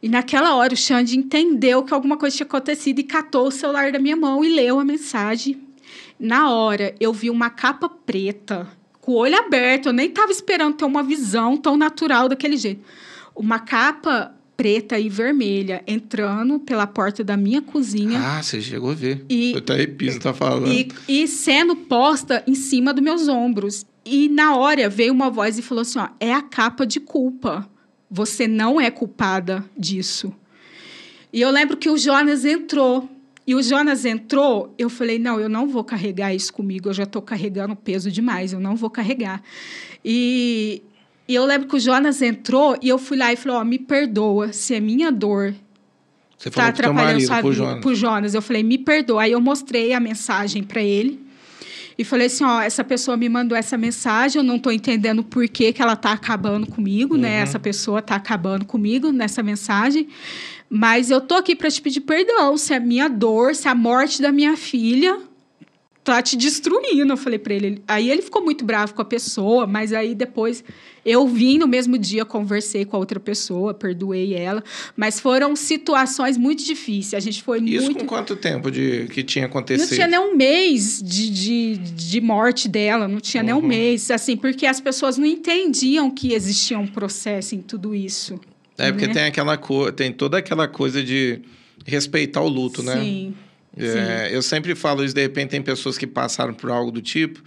E naquela hora o Xande entendeu que alguma coisa tinha acontecido e catou o celular da minha mão e leu a mensagem. Na hora, eu vi uma capa preta, com o olho aberto, eu nem estava esperando ter uma visão tão natural daquele jeito. Uma capa preta e vermelha entrando pela porta da minha cozinha. Ah, você chegou a ver. E, eu até arrepio, tá falando. E, e sendo posta em cima dos meus ombros. E na hora veio uma voz e falou assim: ó, é a capa de culpa. Você não é culpada disso. E eu lembro que o Jonas entrou. E o Jonas entrou, eu falei: não, eu não vou carregar isso comigo, eu já estou carregando peso demais, eu não vou carregar. E, e eu lembro que o Jonas entrou e eu fui lá e falei: Ó, oh, me perdoa se é minha dor. Você tá atrapalhando sua vida Jonas. pro Jonas. Eu falei: me perdoa. Aí eu mostrei a mensagem para ele e falei assim: ó, essa pessoa me mandou essa mensagem, eu não estou entendendo por que, que ela está acabando comigo, né? uhum. né? Essa pessoa está acabando comigo nessa mensagem. Mas eu tô aqui para te pedir perdão se a minha dor, se a morte da minha filha tá te destruindo. Eu falei para ele. Aí ele ficou muito bravo com a pessoa, mas aí depois eu vim no mesmo dia, conversei com a outra pessoa, perdoei ela. Mas foram situações muito difíceis. A gente foi Isso muito. com quanto tempo de que tinha acontecido? Não tinha nem um mês de, de, de morte dela, não tinha uhum. nem um uhum. mês, assim, porque as pessoas não entendiam que existia um processo em tudo isso. É, porque né? tem aquela co... tem toda aquela coisa de respeitar o luto, Sim. né? Sim. É, eu sempre falo isso, de repente tem pessoas que passaram por algo do tipo.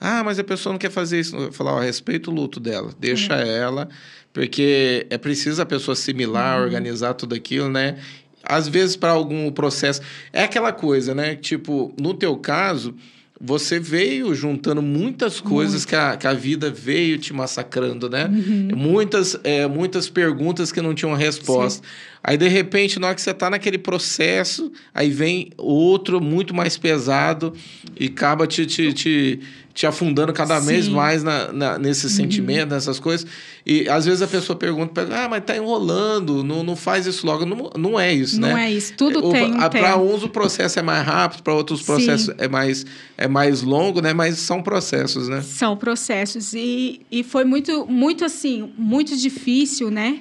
Ah, mas a pessoa não quer fazer isso. Eu falo, ó, respeita o luto dela, deixa uhum. ela, porque é preciso a pessoa assimilar, uhum. organizar tudo aquilo, né? Às vezes, para algum processo. É aquela coisa, né? Tipo, no teu caso, você veio juntando muitas coisas que a, que a vida veio te massacrando, né? Uhum. Muitas, é, muitas perguntas que não tinham resposta. Sim. Aí, de repente, na hora que você está naquele processo, aí vem outro muito mais pesado e acaba te, te, te, te afundando cada Sim. vez mais na, na, nesse uhum. sentimento, nessas coisas. E às vezes a pessoa pergunta, ah, mas tá enrolando, não, não faz isso logo. Não, não é isso, não né? Não é isso, tudo o, tem um Para uns o processo é mais rápido, para outros o processo é mais, é mais longo, né? Mas são processos, né? São processos. E, e foi muito, muito assim, muito difícil, né?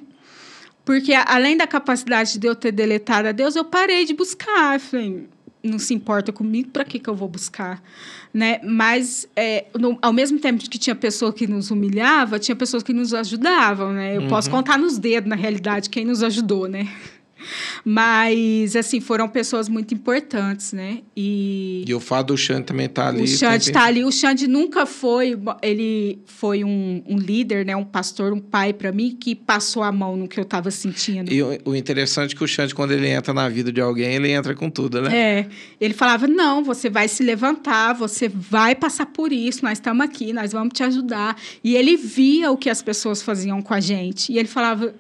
Porque além da capacidade de eu ter deletado a Deus, eu parei de buscar. Falei, não se importa comigo, para que, que eu vou buscar? Né? Mas, é, no, ao mesmo tempo que tinha pessoa que nos humilhava, tinha pessoas que nos ajudavam. Né? Eu uhum. posso contar nos dedos, na realidade, quem nos ajudou. Né? Mas, assim, foram pessoas muito importantes, né? E, e o fato do Xande também estar tá ali. O Xande está ali. O Xande nunca foi... Ele foi um, um líder, né? Um pastor, um pai para mim, que passou a mão no que eu estava sentindo. E o, o interessante é que o Xande, quando ele entra na vida de alguém, ele entra com tudo, né? É. Ele falava, não, você vai se levantar, você vai passar por isso, nós estamos aqui, nós vamos te ajudar. E ele via o que as pessoas faziam com a gente. E ele falava,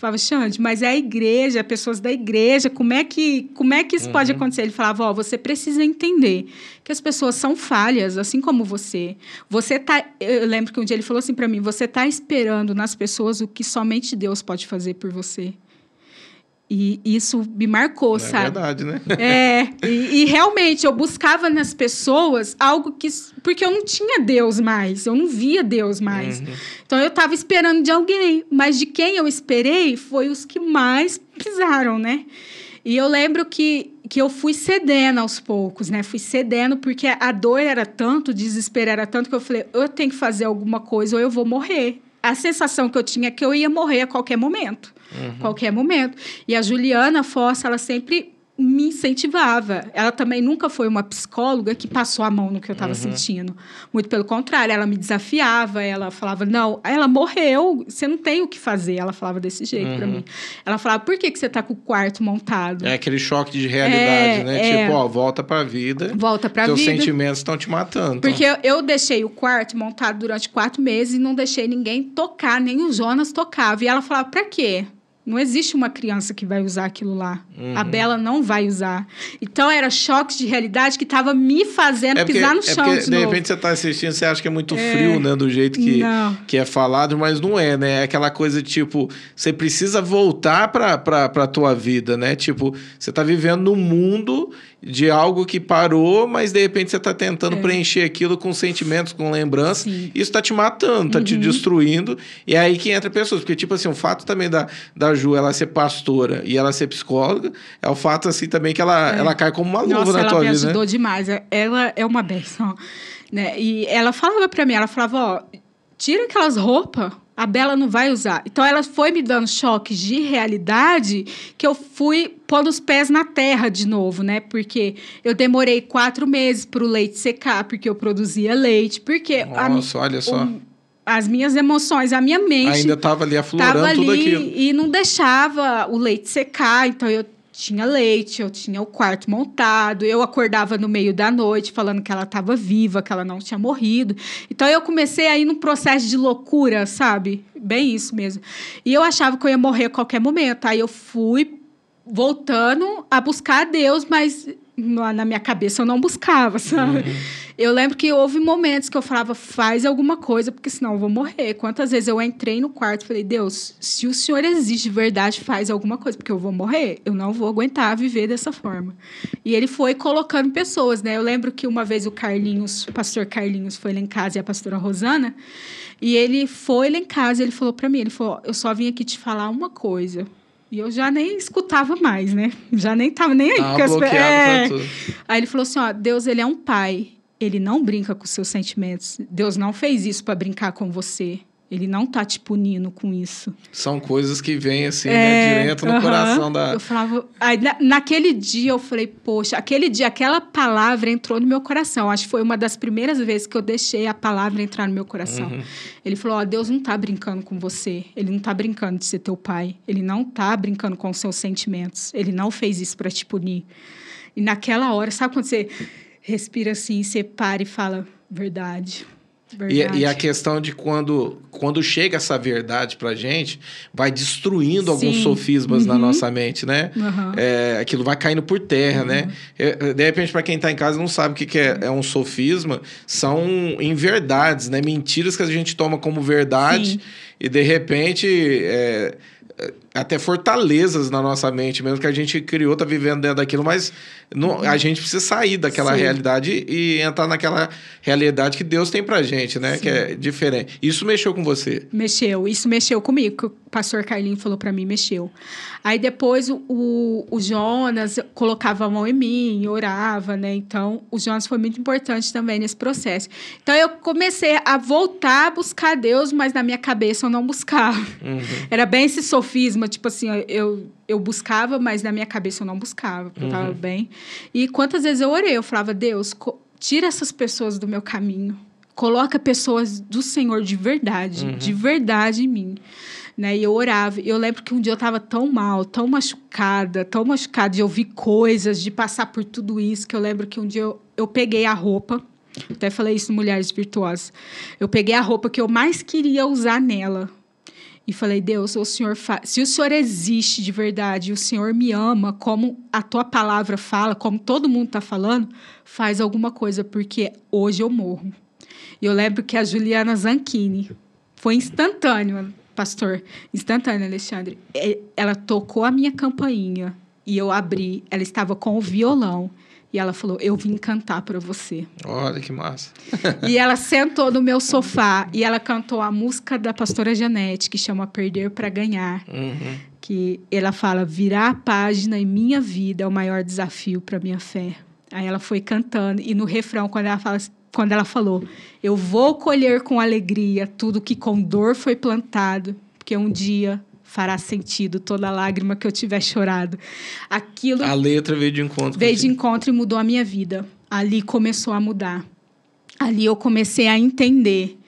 falava Xande, mas é a igreja, pessoas da igreja, como é que, como é que isso uhum. pode acontecer? Ele falava, ó, oh, você precisa entender que as pessoas são falhas, assim como você. Você tá, eu lembro que um dia ele falou assim para mim, você está esperando nas pessoas o que somente Deus pode fazer por você. E isso me marcou, é sabe? É verdade, né? É, e, e, realmente eu buscava nas pessoas algo que. Porque eu não tinha Deus mais, eu não via Deus mais. Uhum. Então eu estava esperando de alguém, mas de quem eu esperei foi os que mais pisaram, né? E eu lembro que, que eu fui cedendo aos poucos, né? Fui cedendo porque a dor era tanto, o desespero era tanto que eu falei, eu tenho que fazer alguma coisa ou eu vou morrer. A sensação que eu tinha é que eu ia morrer a qualquer momento uhum. qualquer momento. E a Juliana Fossa, ela sempre me incentivava. Ela também nunca foi uma psicóloga que passou a mão no que eu estava uhum. sentindo. Muito pelo contrário, ela me desafiava, ela falava: "Não, ela morreu, você não tem o que fazer". Ela falava desse jeito uhum. para mim. Ela falava: "Por que que você está com o quarto montado?". É aquele choque de realidade, é, né? É. Tipo, ó, volta para a vida. Volta para a vida. Seus sentimentos estão te matando. Porque eu, eu, deixei o quarto montado durante quatro meses e não deixei ninguém tocar, nem o Jonas tocava. E ela falava: "Para quê?" Não existe uma criança que vai usar aquilo lá. Uhum. A Bela não vai usar. Então era choque de realidade que estava me fazendo é porque, pisar no é chão. Porque, de, de repente você está assistindo, você acha que é muito é. frio, né? Do jeito que, que é falado, mas não é, né? É aquela coisa tipo, você precisa voltar para a tua vida, né? Tipo, você está vivendo num mundo de algo que parou, mas de repente você está tentando é. preencher aquilo com sentimentos, com lembranças. Isso está te matando, está uhum. te destruindo. E é aí que entra pessoas. Porque, tipo assim, o fato também da, da Ju ela ser pastora e ela ser psicóloga é o fato, assim, também que ela, é. ela cai como uma luva na tua vida. Ela me ajudou né? demais. Ela é uma benção. Né? E ela falava para mim, ela falava, ó, tira aquelas roupas a Bela não vai usar. Então ela foi me dando choques de realidade que eu fui pondo os pés na terra de novo, né? Porque eu demorei quatro meses para o leite secar, porque eu produzia leite, porque Nossa, a, olha só. As minhas emoções, a minha mente ainda estava ali aflorando tava tudo ali aquilo e não deixava o leite secar. Então eu tinha leite, eu tinha o quarto montado, eu acordava no meio da noite falando que ela estava viva, que ela não tinha morrido. Então eu comecei aí num processo de loucura, sabe? Bem isso mesmo. E eu achava que eu ia morrer a qualquer momento. Aí eu fui voltando a buscar a Deus, mas na minha cabeça eu não buscava, sabe? Uhum. Eu lembro que houve momentos que eu falava, faz alguma coisa, porque senão eu vou morrer. Quantas vezes eu entrei no quarto e falei, Deus, se o Senhor existe de verdade, faz alguma coisa, porque eu vou morrer. Eu não vou aguentar viver dessa forma. E ele foi colocando pessoas, né? Eu lembro que uma vez o Carlinhos, o pastor Carlinhos, foi lá em casa e a pastora Rosana, e ele foi lá em casa e ele falou para mim, ele falou, eu só vim aqui te falar uma coisa. E eu já nem escutava mais, né? Já nem tava nem aí. Ah, bloqueado é... Aí ele falou assim, ó, Deus, ele é um pai ele não brinca com seus sentimentos. Deus não fez isso para brincar com você. Ele não tá te punindo com isso. São coisas que vêm assim, né, é, né, direto no uh -huh. coração da. Eu falava. Aí, na, naquele dia eu falei, poxa, aquele dia, aquela palavra entrou no meu coração. Acho que foi uma das primeiras vezes que eu deixei a palavra entrar no meu coração. Uhum. Ele falou: Ó, oh, Deus não tá brincando com você. Ele não tá brincando de ser teu pai. Ele não tá brincando com os seus sentimentos. Ele não fez isso para te punir. E naquela hora, sabe quando você respira assim, separa e fala verdade. E, e, a questão de quando, quando chega essa verdade pra gente, vai destruindo Sim. alguns sofismas uhum. na nossa mente, né? Uhum. É, aquilo vai caindo por terra, né? uhum. né? É, de repente, para quem tá em casa não sabe o que, que é, é, um sofisma, são inverdades, né? Mentiras que a gente toma como verdade Sim. e de repente. Até fortalezas na nossa mente, mesmo que a gente criou, tá vivendo dentro daquilo, mas não, a gente precisa sair daquela Sim. realidade e entrar naquela realidade que Deus tem pra gente, né? Sim. Que é diferente. Isso mexeu com você? Mexeu, isso mexeu comigo, que o pastor Carlinho falou para mim, mexeu. Aí depois o, o, Jonas colocava a mão em mim, orava, né? Então, o Jonas foi muito importante também nesse processo. Então, eu comecei a voltar a buscar Deus, mas na minha cabeça eu não buscava. Uhum. Era bem esse sofisma, tipo assim, eu, eu buscava, mas na minha cabeça eu não buscava, porque uhum. eu tava bem. E quantas vezes eu orei, eu falava, Deus, tira essas pessoas do meu caminho. Coloca pessoas do Senhor de verdade, uhum. de verdade em mim né? E eu orava. Eu lembro que um dia eu estava tão mal, tão machucada, tão machucada de ouvir coisas, de passar por tudo isso, que eu lembro que um dia eu, eu peguei a roupa, até falei isso Mulheres Virtuosas. Eu peguei a roupa que eu mais queria usar nela. E falei, Deus, o Senhor se o Senhor existe de verdade, o Senhor me ama, como a tua palavra fala, como todo mundo está falando, faz alguma coisa, porque hoje eu morro. E eu lembro que a Juliana Zanchini foi instantâneo pastor, instantâneo, Alexandre. Ela tocou a minha campainha e eu abri. Ela estava com o violão. E ela falou: Eu vim cantar para você. Olha que massa. e ela sentou no meu sofá e ela cantou a música da pastora Janete, que chama Perder para Ganhar. Uhum. Que ela fala: Virar a página em minha vida é o maior desafio para minha fé. Aí ela foi cantando, e no refrão, quando ela fala quando ela falou: Eu vou colher com alegria tudo que com dor foi plantado, porque um dia fará sentido toda lágrima que eu tiver chorado. Aquilo. A letra veio de encontro. Veio de encontro e mudou a minha vida. Ali começou a mudar. Ali eu comecei a entender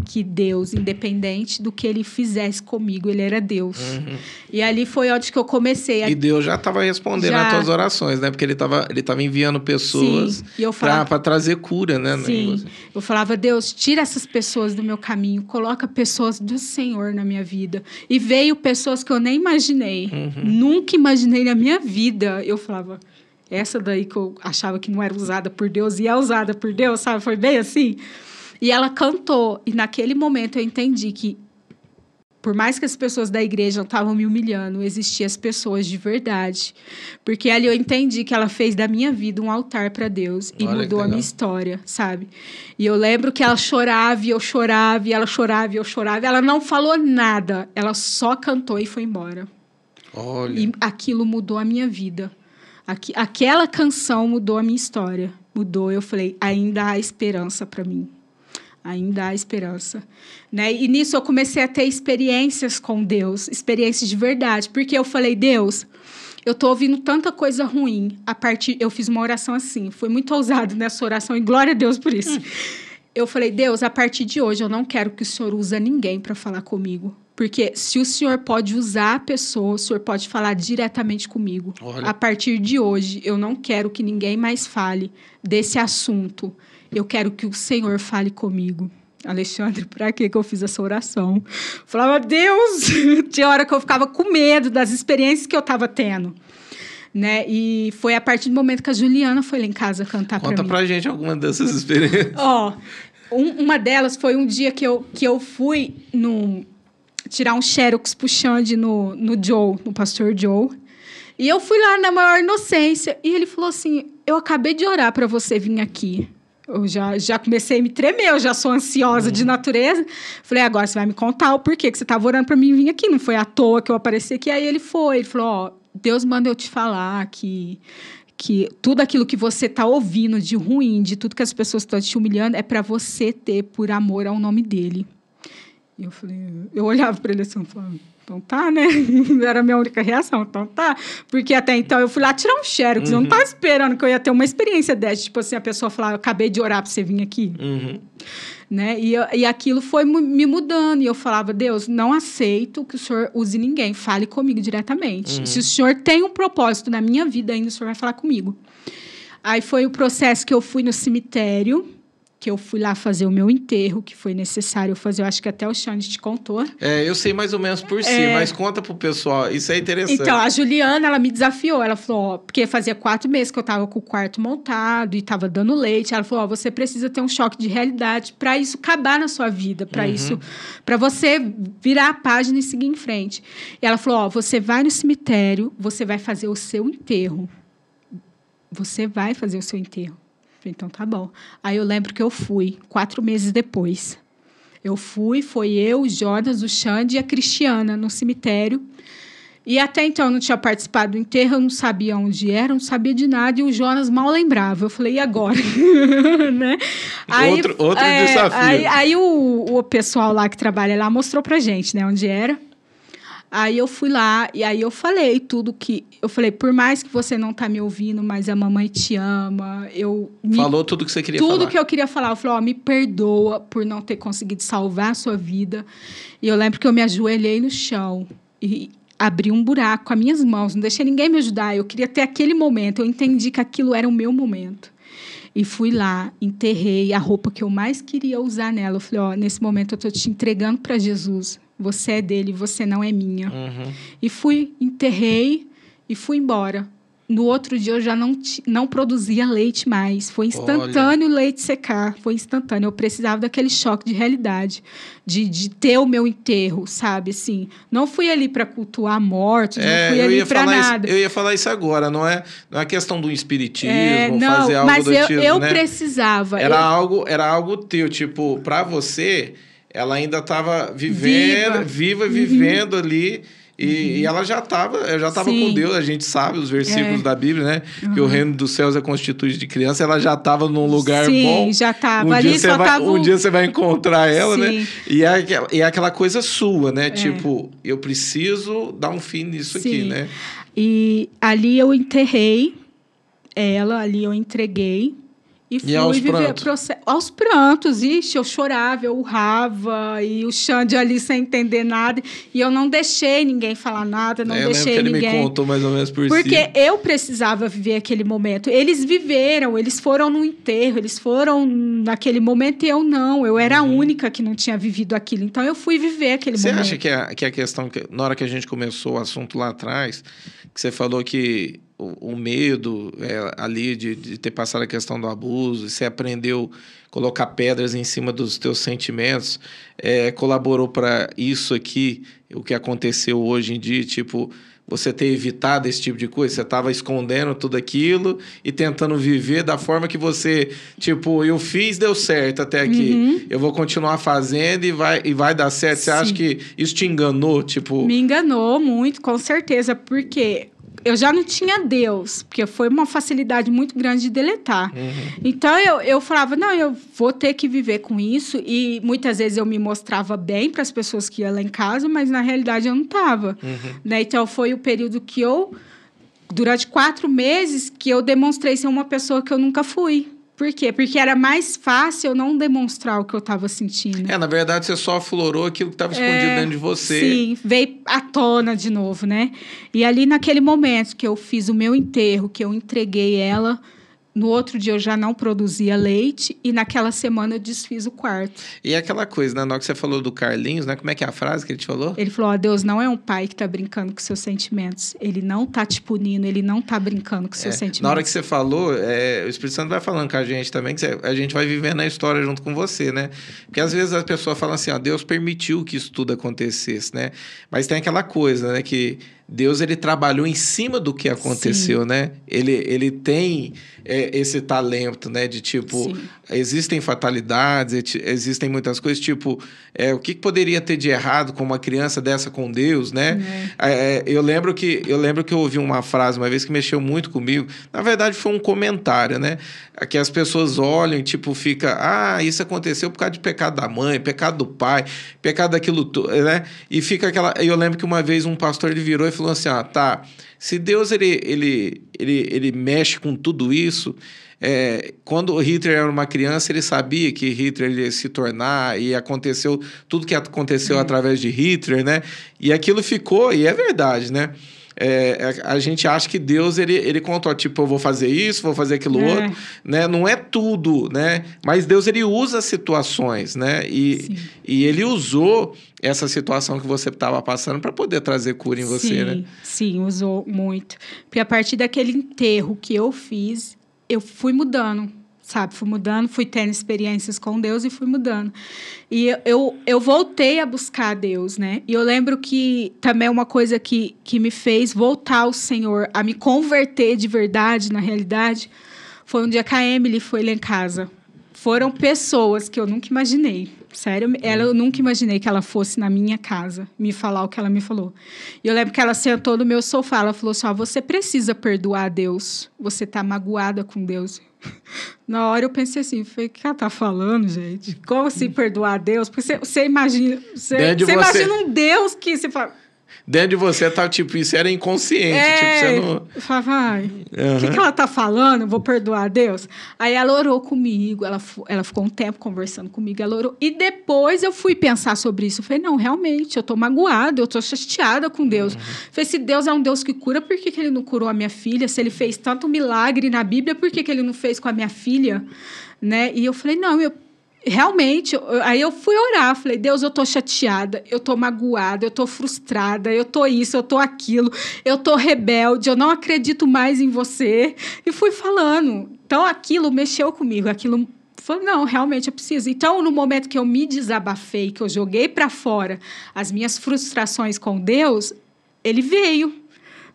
que Deus, independente do que ele fizesse comigo, ele era Deus. Uhum. E ali foi onde que eu comecei. A... E Deus já estava respondendo já... às tuas orações, né? Porque ele estava ele tava enviando pessoas falava... para trazer cura, né? Sim. Eu falava, Deus, tira essas pessoas do meu caminho, coloca pessoas do Senhor na minha vida. E veio pessoas que eu nem imaginei. Uhum. Nunca imaginei na minha vida. Eu falava, essa daí que eu achava que não era usada por Deus e é usada por Deus, sabe? Foi bem assim. E ela cantou. E naquele momento eu entendi que por mais que as pessoas da igreja estavam me humilhando, existiam as pessoas de verdade. Porque ali eu entendi que ela fez da minha vida um altar para Deus e Olha mudou a minha história, sabe? E eu lembro que ela chorava e eu chorava, e ela chorava e eu chorava. Ela não falou nada, ela só cantou e foi embora. Olha. E aquilo mudou a minha vida. Aqui, aquela canção mudou a minha história. Mudou. Eu falei, ainda há esperança para mim. Ainda há esperança. Né? E nisso eu comecei a ter experiências com Deus, experiências de verdade. Porque eu falei, Deus, eu tô ouvindo tanta coisa ruim. A partir, eu fiz uma oração assim, foi muito ousado nessa oração e glória a Deus por isso. Eu falei, Deus, a partir de hoje eu não quero que o Senhor use ninguém para falar comigo. Porque se o Senhor pode usar a pessoa, o Senhor pode falar diretamente comigo. Olha. A partir de hoje, eu não quero que ninguém mais fale desse assunto. Eu quero que o Senhor fale comigo. Alexandre, para que eu fiz essa oração? Falava, Deus! Tinha hora que eu ficava com medo das experiências que eu estava tendo. Né? E foi a partir do momento que a Juliana foi lá em casa cantar para Conta mim. pra gente alguma dessas experiências. Ó, um- uma delas foi um dia que eu, que eu fui no, tirar um xerox pro Xande no, no Joe, no pastor Joe. E eu fui lá na maior inocência. E ele falou assim: Eu acabei de orar para você vir aqui. Eu já, já comecei a me tremer, eu já sou ansiosa de natureza. Falei, agora você vai me contar o porquê que você estava orando para mim vir aqui. Não foi à toa que eu apareci aqui. Aí ele foi. Ele falou: Ó, Deus manda eu te falar que que tudo aquilo que você está ouvindo de ruim, de tudo que as pessoas estão te humilhando, é para você ter por amor ao nome dele. E eu falei, eu olhava para ele assim, falava, então tá, né? Era a minha única reação, então tá. Porque até então eu fui lá tirar um xerox, eu não estava esperando que eu ia ter uma experiência dessa. Tipo assim, a pessoa falar, eu acabei de orar para você vir aqui Uhum. né? E, eu- e aquilo foi me mudando. E eu falava, Deus, não aceito que o Senhor use ninguém. Fale comigo diretamente. Se o Senhor tem um propósito na minha vida ainda, o Senhor vai falar comigo. Aí foi o processo que eu fui no cemitério, que eu fui lá fazer o meu enterro, que foi necessário fazer. Eu acho que até o Xande te contou. É, eu sei mais ou menos por si, É. mas conta pro pessoal. Isso é interessante. Então, a Juliana, ela me desafiou. Ela falou, ó, porque fazia quatro meses que eu tava com o quarto montado e tava dando leite. Ela falou, ó, você precisa ter um choque de realidade para isso acabar na sua vida, para isso, para você virar a página e seguir em frente. E ela falou, ó, você vai no cemitério, você vai fazer o seu enterro. Você vai fazer o seu enterro. Falei, Então tá bom. Aí eu lembro que eu fui, quatro meses depois. Eu fui, foi eu, o Jonas, o Xande e a Cristiana no cemitério. E até então eu não tinha participado do enterro, eu não sabia onde era, não sabia de nada, e o Jonas mal lembrava. Eu falei, e agora? né? Outro- outro desafio. Aí, aí o, o pessoal lá que trabalha lá mostrou pra gente, né, onde era. Aí eu fui lá e aí eu falei tudo que. Eu falei, por mais que você não tá me ouvindo, mas a mamãe te ama. Eu me Falou tudo que você queria tudo falar. que eu queria falar. Eu falei, ó, me perdoa por não ter conseguido salvar a sua vida. E eu lembro que eu me ajoelhei no chão e abri um buraco com as minhas mãos, não deixei ninguém me ajudar. Eu queria ter aquele momento. Eu entendi que aquilo era o meu momento. E fui lá, enterrei a roupa que eu mais queria usar nela. Eu falei, ó, nesse momento eu tô te entregando para Jesus. Você é dele, você não é minha. Uhum. E fui, enterrei e fui embora. No outro dia eu já não, não produzia leite mais. Foi instantâneo o leite secar. Foi instantâneo. Eu precisava daquele choque de realidade, de, de ter o meu enterro, sabe? Assim, não fui ali para cultuar mortos, não É, fui eu ali para nada. isso, eu ia falar isso agora, não é, não é questão do espiritismo, É, não, fazer algo mas do eu, tipo, eu né? precisava. Era Eu- algo, era algo teu, tipo, pra você, ela ainda estava vivendo, viva, Viva. Uhum. vivendo ali. E, e ela já estava, já estava Sim. com Deus, a gente sabe os versículos É. da Bíblia, né? Que o reino dos céus é constituído de criança, ela já estava num lugar Sim, bom. já estava. Um ali dia, você só vai, tava um dia você vai encontrar ela, né? Sim. E é, aquela, é aquela coisa sua, né? Tipo, eu preciso dar um fim nisso aqui, Sim. né? E ali eu enterrei ela, ali eu entreguei. E fui aos viver prantos? proce- aos prantos, ixi, eu chorava, eu urrava, e o Xande ali sem entender nada. E eu não deixei ninguém falar nada, não É, deixei que ele ninguém. me contou mais ou menos por Porque cima. eu precisava viver aquele momento. Eles viveram, eles foram no enterro, eles foram naquele momento e eu não. Eu era a única que não tinha vivido aquilo. Então eu fui viver aquele Uhum. Você momento. acha que a, que a questão, que, na hora que a gente começou o assunto lá atrás, que você falou que o, o medo é, ali de, de, ter passado a questão do abuso, você aprendeu a colocar pedras em cima dos teus sentimentos, é, colaborou para isso aqui, o que aconteceu hoje em dia, tipo, você ter evitado esse tipo de coisa? Você estava escondendo tudo aquilo e tentando viver da forma que você, tipo, eu fiz, deu certo até aqui. Uhum. Eu vou continuar fazendo e vai, e vai dar certo. Sim. Você acha que isso te enganou? Tipo... Me enganou muito, com certeza, porque eu já não tinha Deus, porque foi uma facilidade muito grande de deletar. Uhum. Então eu, eu falava, não, eu vou ter que viver com isso. E muitas vezes eu me mostrava bem para as pessoas que iam lá em casa, mas na realidade eu não estava. Uhum. Né? Então foi o período que eu, durante quatro meses, que eu demonstrei ser uma pessoa que eu nunca fui. Por quê? Porque era mais fácil eu não demonstrar o que eu estava sentindo. É, na verdade, você só aflorou aquilo que estava escondido é, dentro de você. Sim, veio à tona de novo, né? E ali naquele momento que eu fiz o meu enterro, que eu entreguei ela no outro dia eu já não produzia leite e naquela semana eu desfiz o quarto. E aquela coisa, né? Na hora que você falou do Carlinhos, né? Como é que é a frase que ele te falou? Ele falou: ó, Deus não é um pai que tá brincando com seus sentimentos. Ele não tá te punindo, ele não tá brincando com seus é, sentimentos. Na hora que você falou, é, o Espírito Santo vai falando com a gente também, que a gente vai vivendo a história junto com você, né? Porque às vezes a pessoa fala assim, ó, Deus permitiu que isso tudo acontecesse, né? Mas tem aquela coisa, né? Que Deus ele trabalhou em cima do que aconteceu, Sim. né? Ele, ele tem é, esse talento, né? De tipo, Sim. Existem fatalidades, existem muitas coisas, tipo, é, o que, poderia ter de errado com uma criança dessa com Deus, né? É. é. eu lembro que eu lembro que eu ouvi uma frase uma vez que mexeu muito comigo. Na verdade, foi um comentário, né? Que as pessoas olham e tipo fica, ah, isso aconteceu por causa de pecado da mãe, pecado do pai, pecado daquilo, né? E fica aquela. Eu lembro que uma vez um pastor ele virou e falou assim: ah, tá, se Deus ele, ele, ele, ele mexe com tudo isso, é, quando Hitler era uma criança, ele sabia que Hitler ia se tornar e aconteceu tudo que aconteceu uhum. através de Hitler, né? E aquilo ficou, e é verdade, né? É, a gente acha que Deus ele, ele contou, tipo, eu vou fazer isso, vou fazer aquilo é. outro, né? Não é tudo, né? Mas Deus ele usa situações, né? E, e ele usou essa situação que você estava passando para poder trazer cura em você, sim, né? Sim, usou muito. Porque a partir daquele enterro que eu fiz, eu fui mudando sabe? Fui mudando, fui tendo experiências com Deus e fui mudando. E eu, eu voltei a buscar Deus, né? E eu lembro que também uma coisa que, que me fez voltar ao Senhor, a me converter de verdade, na realidade, foi um dia que a Emily foi lá em casa. Foram pessoas que eu nunca imaginei. Sério, ela, eu nunca imaginei que ela fosse na minha casa me falar o que ela me falou. E eu lembro que ela sentou no meu sofá, ela falou assim: ó, você precisa perdoar a Deus. Você tá magoada com Deus. Na hora eu pensei assim, falei, o que ela tá falando, gente? Como assim perdoar a Deus? Porque você, você imagina, você, você, você, imagina um Deus que você fala, dentro de você tá tipo, isso era inconsciente. É, tipo, você não. Eu falava, ai, o uhum. que, que ela tá falando? Vou perdoar a Deus? Aí ela orou comigo, ela, ela ficou um tempo conversando comigo, ela orou. E depois eu fui pensar sobre isso. Eu falei, não, realmente, eu tô magoada, eu tô chateada com Deus. Uhum. falei, se Deus é um Deus que cura, por que, que ele não curou a minha filha? Se ele fez tanto milagre na Bíblia, por que, que ele não fez com a minha filha? Né? E eu falei, não, eu realmente, aí eu fui orar, falei, Deus, eu tô chateada, eu tô magoada, eu tô frustrada, eu tô isso, eu tô aquilo, eu tô rebelde, eu não acredito mais em você. E fui falando. Então aquilo mexeu comigo, aquilo Falei, não, realmente eu preciso. Então, no momento que eu me desabafei, que eu joguei para fora as minhas frustrações com Deus, ele veio,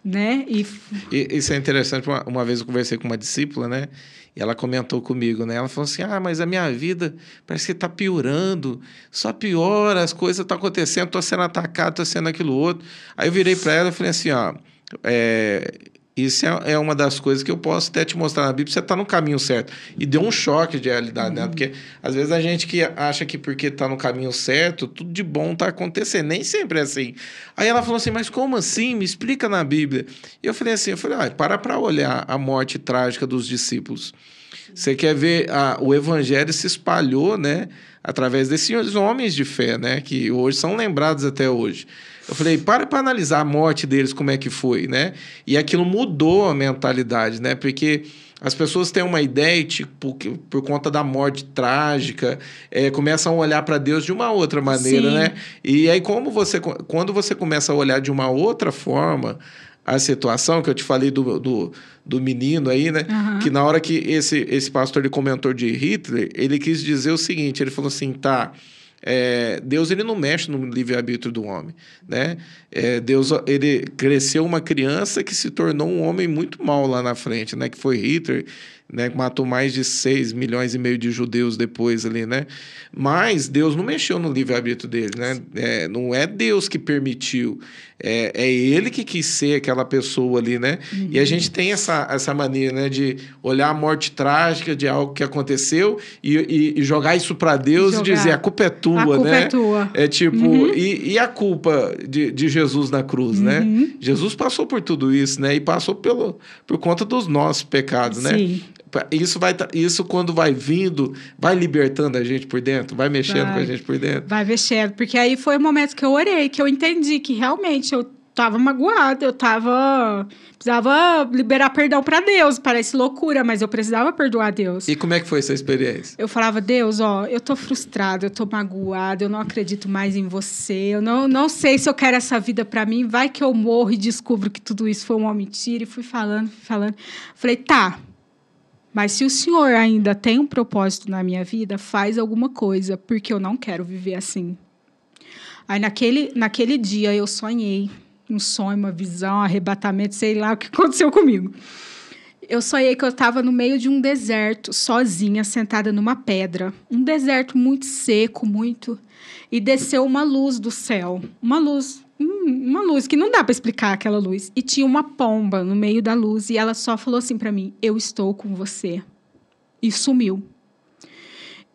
né? E... e isso é interessante. Uma, uma vez eu conversei com uma discípula, né? E ela comentou comigo, né? Ela falou assim: ah, mas a minha vida parece que está piorando, só piora, as coisas estão tá acontecendo, estou sendo atacado, estou sendo aquilo outro. Aí eu virei para ela e falei assim: ó, é, isso é, é, uma das coisas que eu posso até te mostrar na Bíblia, você está no caminho certo. E deu um choque de realidade, né? uhum. Porque às vezes a gente que acha que porque está no caminho certo, tudo de bom está acontecendo. Nem sempre é assim. Aí ela falou assim, mas como assim? Me explica na Bíblia. E eu falei assim, eu falei, ah, para para olhar a morte trágica dos discípulos. Você quer ver a, o evangelho se espalhou, né? Através desses homens de fé, né? Que hoje são lembrados até hoje. Eu falei, para para analisar a morte deles, como é que foi, né? E aquilo mudou a mentalidade, né? Porque as pessoas têm uma ideia, tipo, que, por conta da morte trágica, é, começam a olhar para Deus de uma outra maneira, Sim. né? E aí, como você, quando você começa a olhar de uma outra forma, a situação que eu te falei do, do, do menino aí, né? Aham. Que na hora que esse, esse pastor ele comentou de Hitler, ele quis dizer o seguinte: ele falou assim, tá. É, Deus ele não mexe no livre-arbítrio do homem, né? É, Deus ele cresceu uma criança que se tornou um homem muito mal lá na frente, né? Que foi Hitler, né? Matou mais de 6 milhões e meio de judeus depois ali, né? Mas Deus não mexeu no livre-arbítrio dele, né? É, não é Deus que permitiu, é, é ele que quis ser aquela pessoa ali, né? E a gente tem essa, essa mania, né? De olhar a morte trágica de algo que aconteceu e, e- e jogar isso para Deus Jogar. e dizer a culpa é tua, A culpa né? é tua. É tipo, e, e a culpa de, de Jesus na cruz, né? Uhum. Jesus passou por tudo isso, né? E passou pelo, por conta dos nossos pecados, né? Isso, vai, tá- isso quando vai vindo, vai libertando a gente por dentro, vai mexendo Vai. com a gente por dentro. Vai mexendo, porque aí foi o momento que eu orei, que eu entendi que realmente eu tava magoada, eu tava. Precisava liberar perdão para Deus. Parece loucura, mas eu precisava perdoar a Deus. E como é que foi essa experiência? Eu falava, Deus, ó, eu tô frustrada, eu tô magoada, eu não acredito mais em você, eu não, não sei se eu quero essa vida pra mim, vai que eu morro e descubro que tudo isso foi uma mentira. E fui falando, fui falando. Falei, tá, mas se o senhor ainda tem um propósito na minha vida, faz alguma coisa, porque eu não quero viver assim. Aí naquele, naquele dia eu sonhei, um sonho, uma visão, um arrebatamento, sei lá o que aconteceu comigo. Eu sonhei que eu estava no meio de um deserto, sozinha, sentada numa pedra. Um deserto muito seco, muito. E desceu uma luz do céu. Uma luz. Hum, Uma luz que não dá para explicar aquela luz. E tinha uma pomba no meio da luz. E ela só falou assim para mim: Eu estou com você. E sumiu.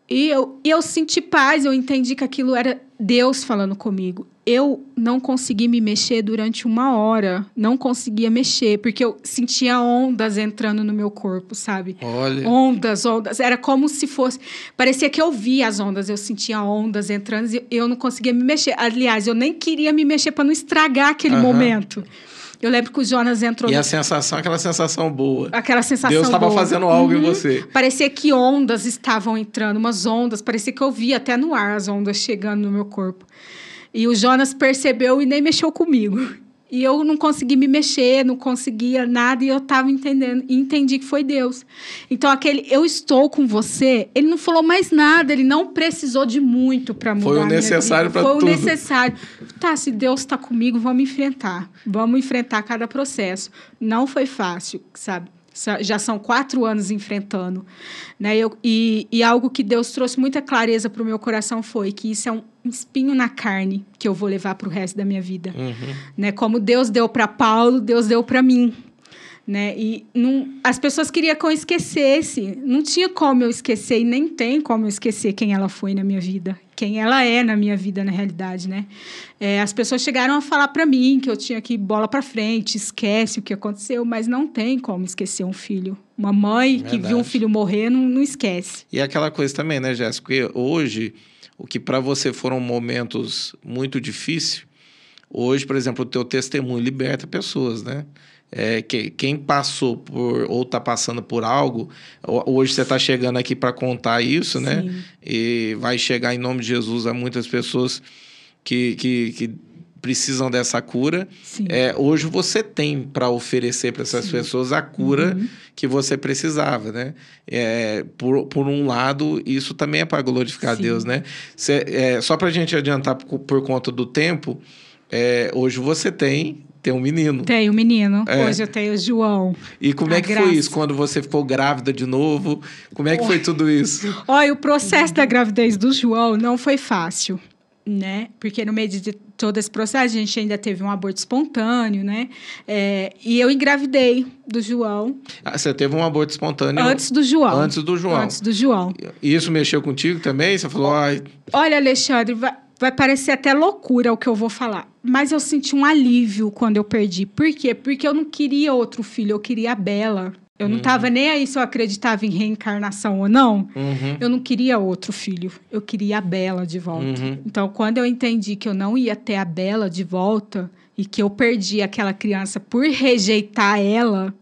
E eu, e eu senti paz, eu entendi que aquilo era Deus falando comigo. Eu não consegui me mexer durante uma hora. Não conseguia mexer, porque eu sentia ondas entrando no meu corpo, sabe? Olha, Ondas, ondas. Era como se fosse. Parecia que eu via as ondas, eu sentia ondas entrando e eu não conseguia me mexer. Aliás, eu nem queria me mexer para não estragar aquele Aham. momento. Eu lembro que o Jonas entrou. e no- a sensação, aquela sensação boa. Aquela sensação. Deus estava fazendo algo em Uhum. você. Parecia que ondas estavam entrando, umas ondas. Parecia que eu via até no ar as ondas chegando no meu corpo. E o Jonas percebeu e nem mexeu comigo. E eu não consegui me mexer, não conseguia nada, e eu estava entendendo, e entendi que foi Deus. Então, aquele eu estou com você, ele não falou mais nada, ele não precisou de muito para mudar. Foi o necessário vida. pra Foi tudo. o necessário. Tá, se Deus está comigo, vamos enfrentar. Vamos enfrentar cada processo. Não foi fácil, sabe? Já são quatro anos enfrentando. Né? Eu, e, e algo que Deus trouxe muita clareza para o meu coração foi que isso é um espinho na carne que eu vou levar para o resto da minha vida. Uhum. Né? Como Deus deu para Paulo, Deus deu para mim. Né? E não, as pessoas queriam que eu esquecesse. Não tinha como eu esquecer e nem tem como eu esquecer quem ela foi na minha vida, quem ela é na minha vida na realidade, né? É, as pessoas chegaram a falar para mim que eu tinha que ir bola para frente, esquece o que aconteceu, mas não tem como esquecer um filho. Uma mãe que viu um Verdade. filho morrer não, não esquece. E aquela coisa também, né, Jéssica? Hoje, o que para você foram momentos muito difíceis, hoje, por exemplo, o teu testemunho liberta pessoas, né? É, que, quem passou por ou está passando por algo, ho- hoje você está chegando aqui para contar isso, né? Sim. E vai chegar em nome de Jesus a muitas pessoas que, que, que precisam dessa cura. É, hoje você tem para oferecer para essas Sim. pessoas a cura Uhum. que você precisava, né? É, por, por um lado, isso também é para glorificar a Sim. Deus, né? Cê- é, só para a gente adiantar por, por conta do tempo, é, hoje você tem, tem um menino. Tenho um menino. É. Hoje eu tenho o João. E como é que graça. foi isso? Quando você ficou grávida de novo? Como é que foi tudo isso? Olha, o processo da gravidez do João não foi fácil, né? Porque no meio de todo esse processo, a gente ainda teve um aborto espontâneo, né? É, e eu engravidei do João Ah, Você teve um aborto espontâneo antes do João. antes do João. Antes do João. E isso mexeu contigo também? Você falou, ai, Olha, Alexandre, vai, vai parecer até loucura o que eu vou falar. Mas eu senti um alívio quando eu perdi. Por quê? Porque eu não queria outro filho, eu queria a Bela. Eu não estava nem aí se eu acreditava em reencarnação ou não. uhum, Eu não queria outro filho, eu queria a Bela de volta. Uhum. Então, quando eu entendi que eu não ia ter a Bela de volta e que eu perdi aquela criança por rejeitar ela,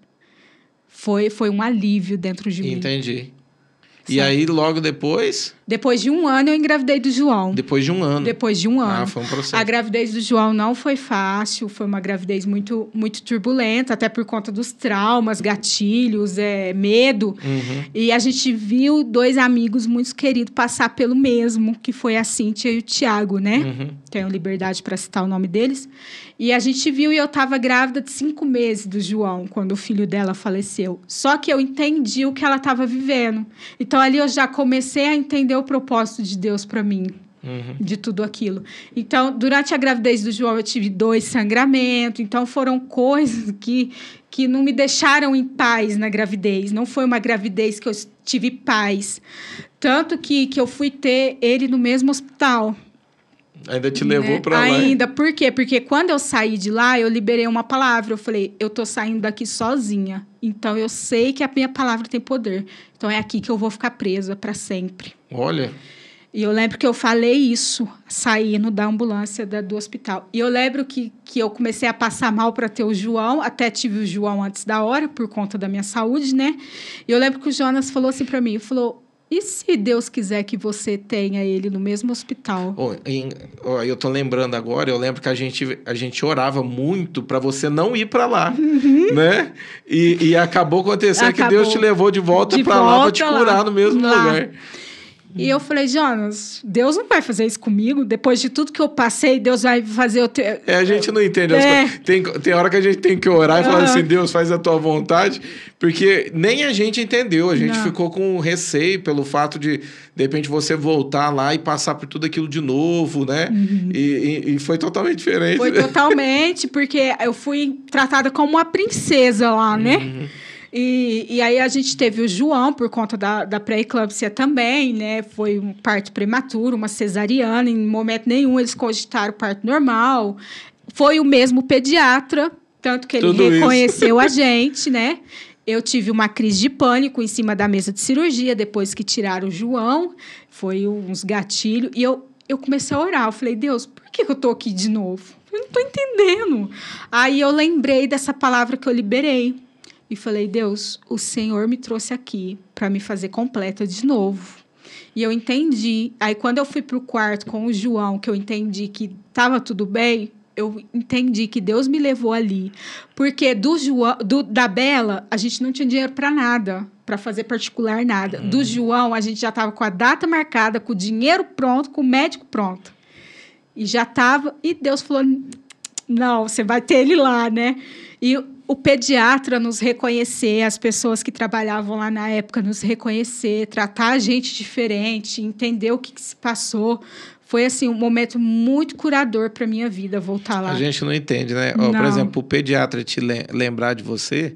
foi, foi um alívio dentro de mim. entendi. E aí, logo depois, Depois de um ano, eu engravidei do João. Depois de um ano. Depois de um ano. Ah, foi um processo. A gravidez do João não foi fácil, foi uma gravidez muito, muito turbulenta, até por conta dos traumas, gatilhos, é, medo. Uhum. E a gente viu dois amigos muito queridos passar pelo mesmo, que foi a Cíntia e o Tiago, né? Uhum. Tenho liberdade para citar o nome deles. E a gente viu e eu estava grávida de cinco meses do João, quando o filho dela faleceu. Só que eu entendi o que ela estava vivendo. Então ali eu já comecei a entender o propósito de Deus para mim. Uhum. De tudo aquilo. Então, durante a gravidez do João, eu tive dois sangramentos. Então, foram coisas que, que não me deixaram em paz na gravidez. Não foi uma gravidez que eu tive paz. Tanto que, que eu fui ter ele no mesmo hospital. Ainda te levou né? para lá. Ainda, por quê? Porque quando eu saí de lá, eu liberei uma palavra. Eu falei, eu tô saindo daqui sozinha. Então eu sei que a minha palavra tem poder. Então é aqui que eu vou ficar presa para sempre. Olha. E eu lembro que eu falei isso saindo da ambulância da, do hospital. E eu lembro que, que eu comecei a passar mal para ter o João, até tive o João antes da hora, por conta da minha saúde, né? E eu lembro que o Jonas falou assim para mim: falou, e se Deus quiser que você tenha ele no mesmo hospital? Oh, em, oh, eu tô lembrando agora, eu lembro que a gente, a gente orava muito para você não ir para lá, Uhum. né? E, e acabou acontecendo que Acabou. Deus te levou de volta para lá para te lá. curar no mesmo Lá. lugar. E eu falei, Jonas, Deus não vai fazer isso comigo. Depois de tudo que eu passei, Deus vai fazer eu ter. É, a gente não entende as É. coisas. Tem, tem hora que a gente tem que orar e falar Aham. assim, Deus, faz a tua vontade, porque nem a gente entendeu. A gente Não. ficou com receio pelo fato de, de repente, você voltar lá e passar por tudo aquilo de novo, né? E, e- e foi totalmente diferente. Uhum. Foi totalmente, porque eu fui tratada como uma princesa lá, né? Uhum. E, e aí a gente teve o João por conta da, da pré-eclâmpsia também, né? Foi um parto prematuro, uma cesariana, em momento nenhum eles cogitaram parto normal. Foi o mesmo pediatra, tanto que ele Tudo isso. reconheceu a gente, né? Eu tive uma crise de pânico em cima da mesa de cirurgia depois que tiraram o João. Foi uns gatilhos. E eu, eu comecei a orar. Eu falei, Deus, por que que eu tô aqui de novo? Eu não tô entendendo. Aí eu lembrei dessa palavra que eu liberei. E falei, Deus, o Senhor me trouxe aqui para me fazer completa de novo. E eu entendi. Aí, quando eu fui para o quarto com o João, que eu entendi que estava tudo bem, eu entendi que Deus me levou ali. Porque do João, do, da Bela, a gente não tinha dinheiro para nada, para fazer particular nada. Do João, a gente já estava com a data marcada, com o dinheiro pronto, com o médico pronto. E já estava. E Deus falou: não, você vai ter ele lá, né? E o pediatra nos reconhecer, as pessoas que trabalhavam lá na época nos reconhecer, tratar a gente diferente, entender o que, que se passou. Foi assim um momento muito curador para minha vida voltar lá. A gente não entende, né? Ó, por Não. exemplo, o pediatra te lem- lembrar de você,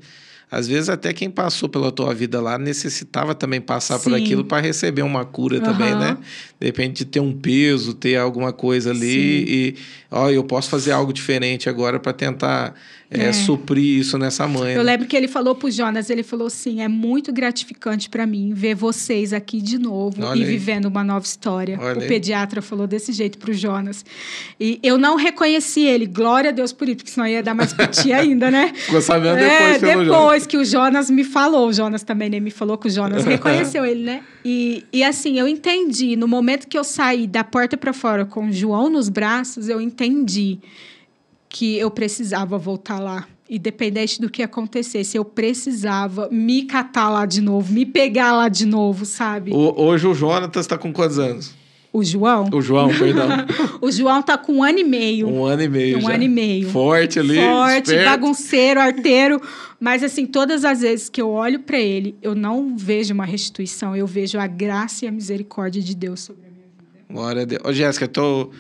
às vezes até quem passou pela tua vida lá necessitava também passar por Sim. aquilo para receber uma cura também, Aham. né? De repente de ter um peso, ter alguma coisa ali Sim. e, ó, eu posso fazer algo diferente agora para tentar é, É. suprir isso nessa mãe. Eu né? lembro que ele falou pro Jonas, ele falou assim, é muito gratificante para mim ver vocês aqui de novo Olha e aí. vivendo uma nova história. Olha o aí. pediatra falou desse jeito pro Jonas. E eu não reconheci ele, glória a Deus por isso, porque senão ia dar mais piti ainda, né? Ficou sabendo É, depois pelo depois que o Jonas me falou. O Jonas também nem me falou que o Jonas reconheceu ele, né? E, e assim, eu entendi. No momento que eu saí da porta para fora com o João nos braços, eu entendi que eu precisava voltar lá. Independente do que acontecesse, eu precisava me catar lá de novo, me pegar lá de novo, sabe? O- hoje o Jonatas está com quantos anos? O João? O João, perdão. O João tá com um ano e meio. Um ano e meio Um já. ano e meio. Forte ali, Forte, esperto. bagunceiro, arteiro. Mas, assim, todas as vezes que eu olho para ele, eu não vejo uma restituição, eu vejo a graça e a misericórdia de Deus sobre a minha vida. Glória a Deus. Ô, Jéssica, eu tô.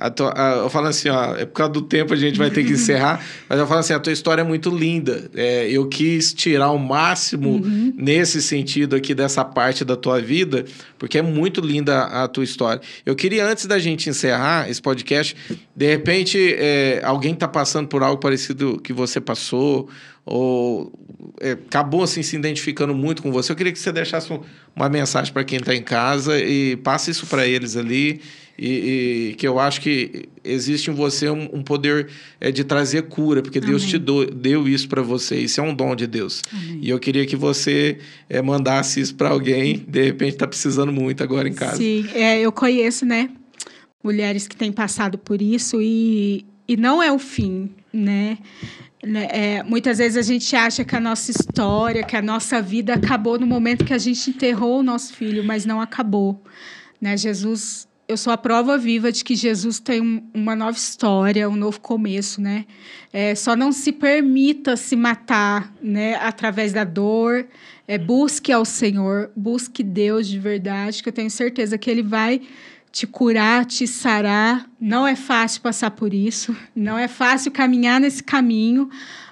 A tua- a- eu falo assim, ó, é por causa do tempo a gente vai ter que encerrar, mas eu falo assim, a tua história é muito linda. É, eu quis tirar o máximo Uhum. nesse sentido aqui dessa parte da tua vida, porque é muito linda a tua história. Eu queria, antes da gente encerrar esse podcast, de repente, é, alguém está passando por algo parecido que você passou, ou é, acabou assim se identificando muito com você, eu queria que você deixasse uma mensagem para quem está em casa e passe isso para eles ali. E, e, que eu acho que existe em você um, um poder é, de trazer cura, porque Amém. Deus te do, deu isso para você. Isso é um dom de Deus. Amém. E eu queria que você é, mandasse isso para alguém, de repente está precisando muito agora em casa. Sim, é, eu conheço, né? Mulheres que têm passado por isso e, e não é o fim, né? Né, é, muitas vezes a gente acha que a nossa história, que a nossa vida acabou no momento que a gente enterrou o nosso filho, mas não acabou. Né? Jesus, eu sou a prova viva de que Jesus tem um, uma nova história, um novo começo, né? É, só não se permita se matar, né? Através da dor. É, busque ao Senhor, busque Deus de verdade, que eu tenho certeza que Ele vai te curar, te sarar. Não é fácil passar por isso, não é fácil caminhar nesse caminho,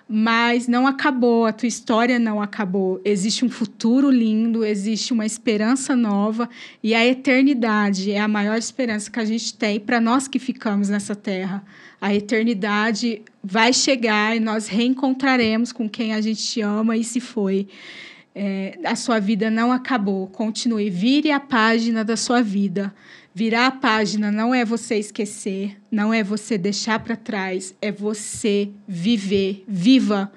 mas não acabou, a tua história não acabou. Existe um futuro lindo, existe uma esperança nova e a eternidade é a maior esperança que a gente tem para nós que ficamos nessa terra. A eternidade vai chegar e nós reencontraremos com quem a gente ama e se foi. É, a sua vida não acabou. Continue, vire a página da sua vida. Virar a página não é você esquecer, não é você deixar para trás, é você viver. Viva,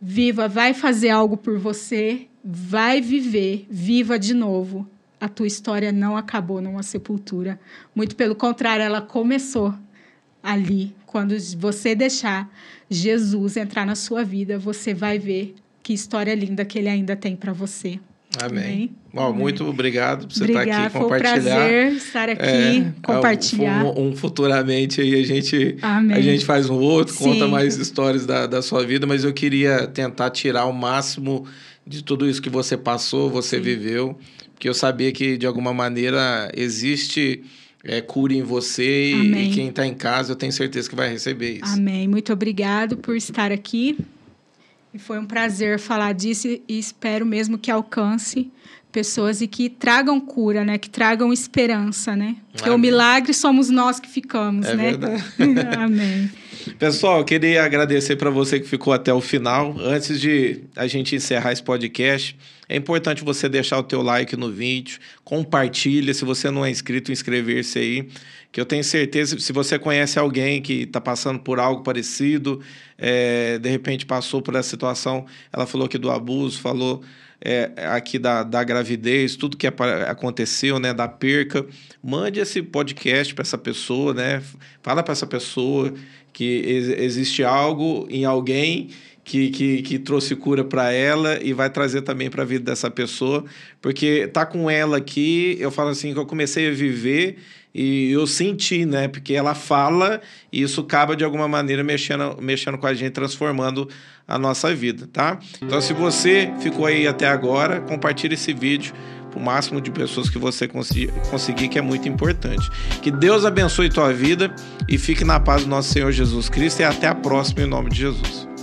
viva, vai fazer algo por você, vai viver, viva de novo. A tua história não acabou numa sepultura. Muito pelo contrário, ela começou ali. Quando você deixar Jesus entrar na sua vida, você vai ver que história linda que ele ainda tem para você. Amém. Bom, muito obrigado por você Obrigada, estar aqui compartilhar. Foi um prazer estar aqui, é, compartilhar. Um, um, futuramente aí a gente Amém. a gente faz um outro, Sim. conta mais histórias da, da sua vida, mas eu queria tentar tirar o máximo de tudo isso que você passou, você Sim. viveu, porque eu sabia que de alguma maneira existe é, cura em você Amém. e quem está em casa eu tenho certeza que vai receber isso. Amém. Muito obrigado por estar aqui. E foi um prazer falar disso e espero mesmo que alcance pessoas e que tragam cura, né? Que tragam esperança, né? Porque o milagre somos nós que ficamos, é né? Verdade. Amém. Pessoal, eu queria agradecer para você que ficou até o final. Antes de a gente encerrar esse podcast, é importante você deixar o teu like no vídeo, compartilha, se você não é inscrito, inscrever-se aí, que eu tenho certeza, se você conhece alguém que está passando por algo parecido, é, de repente passou por essa situação, ela falou aqui do abuso, falou é, aqui da, da gravidez, tudo que aconteceu, né, da perca, mande esse podcast para essa pessoa, né, fala para essa pessoa que ex existe algo em alguém que, que, que, trouxe cura para ela e vai trazer também para a vida dessa pessoa, porque tá com ela aqui, eu falo assim que eu comecei a viver e eu senti, né? Porque ela fala e isso acaba de alguma maneira mexendo, mexendo com a gente, transformando a nossa vida, tá? Então, se você ficou aí até agora, compartilhe esse vídeo o máximo de pessoas que você conseguir, que é muito importante. Que Deus abençoe tua vida e fique na paz do nosso Senhor Jesus Cristo e até a próxima em nome de Jesus.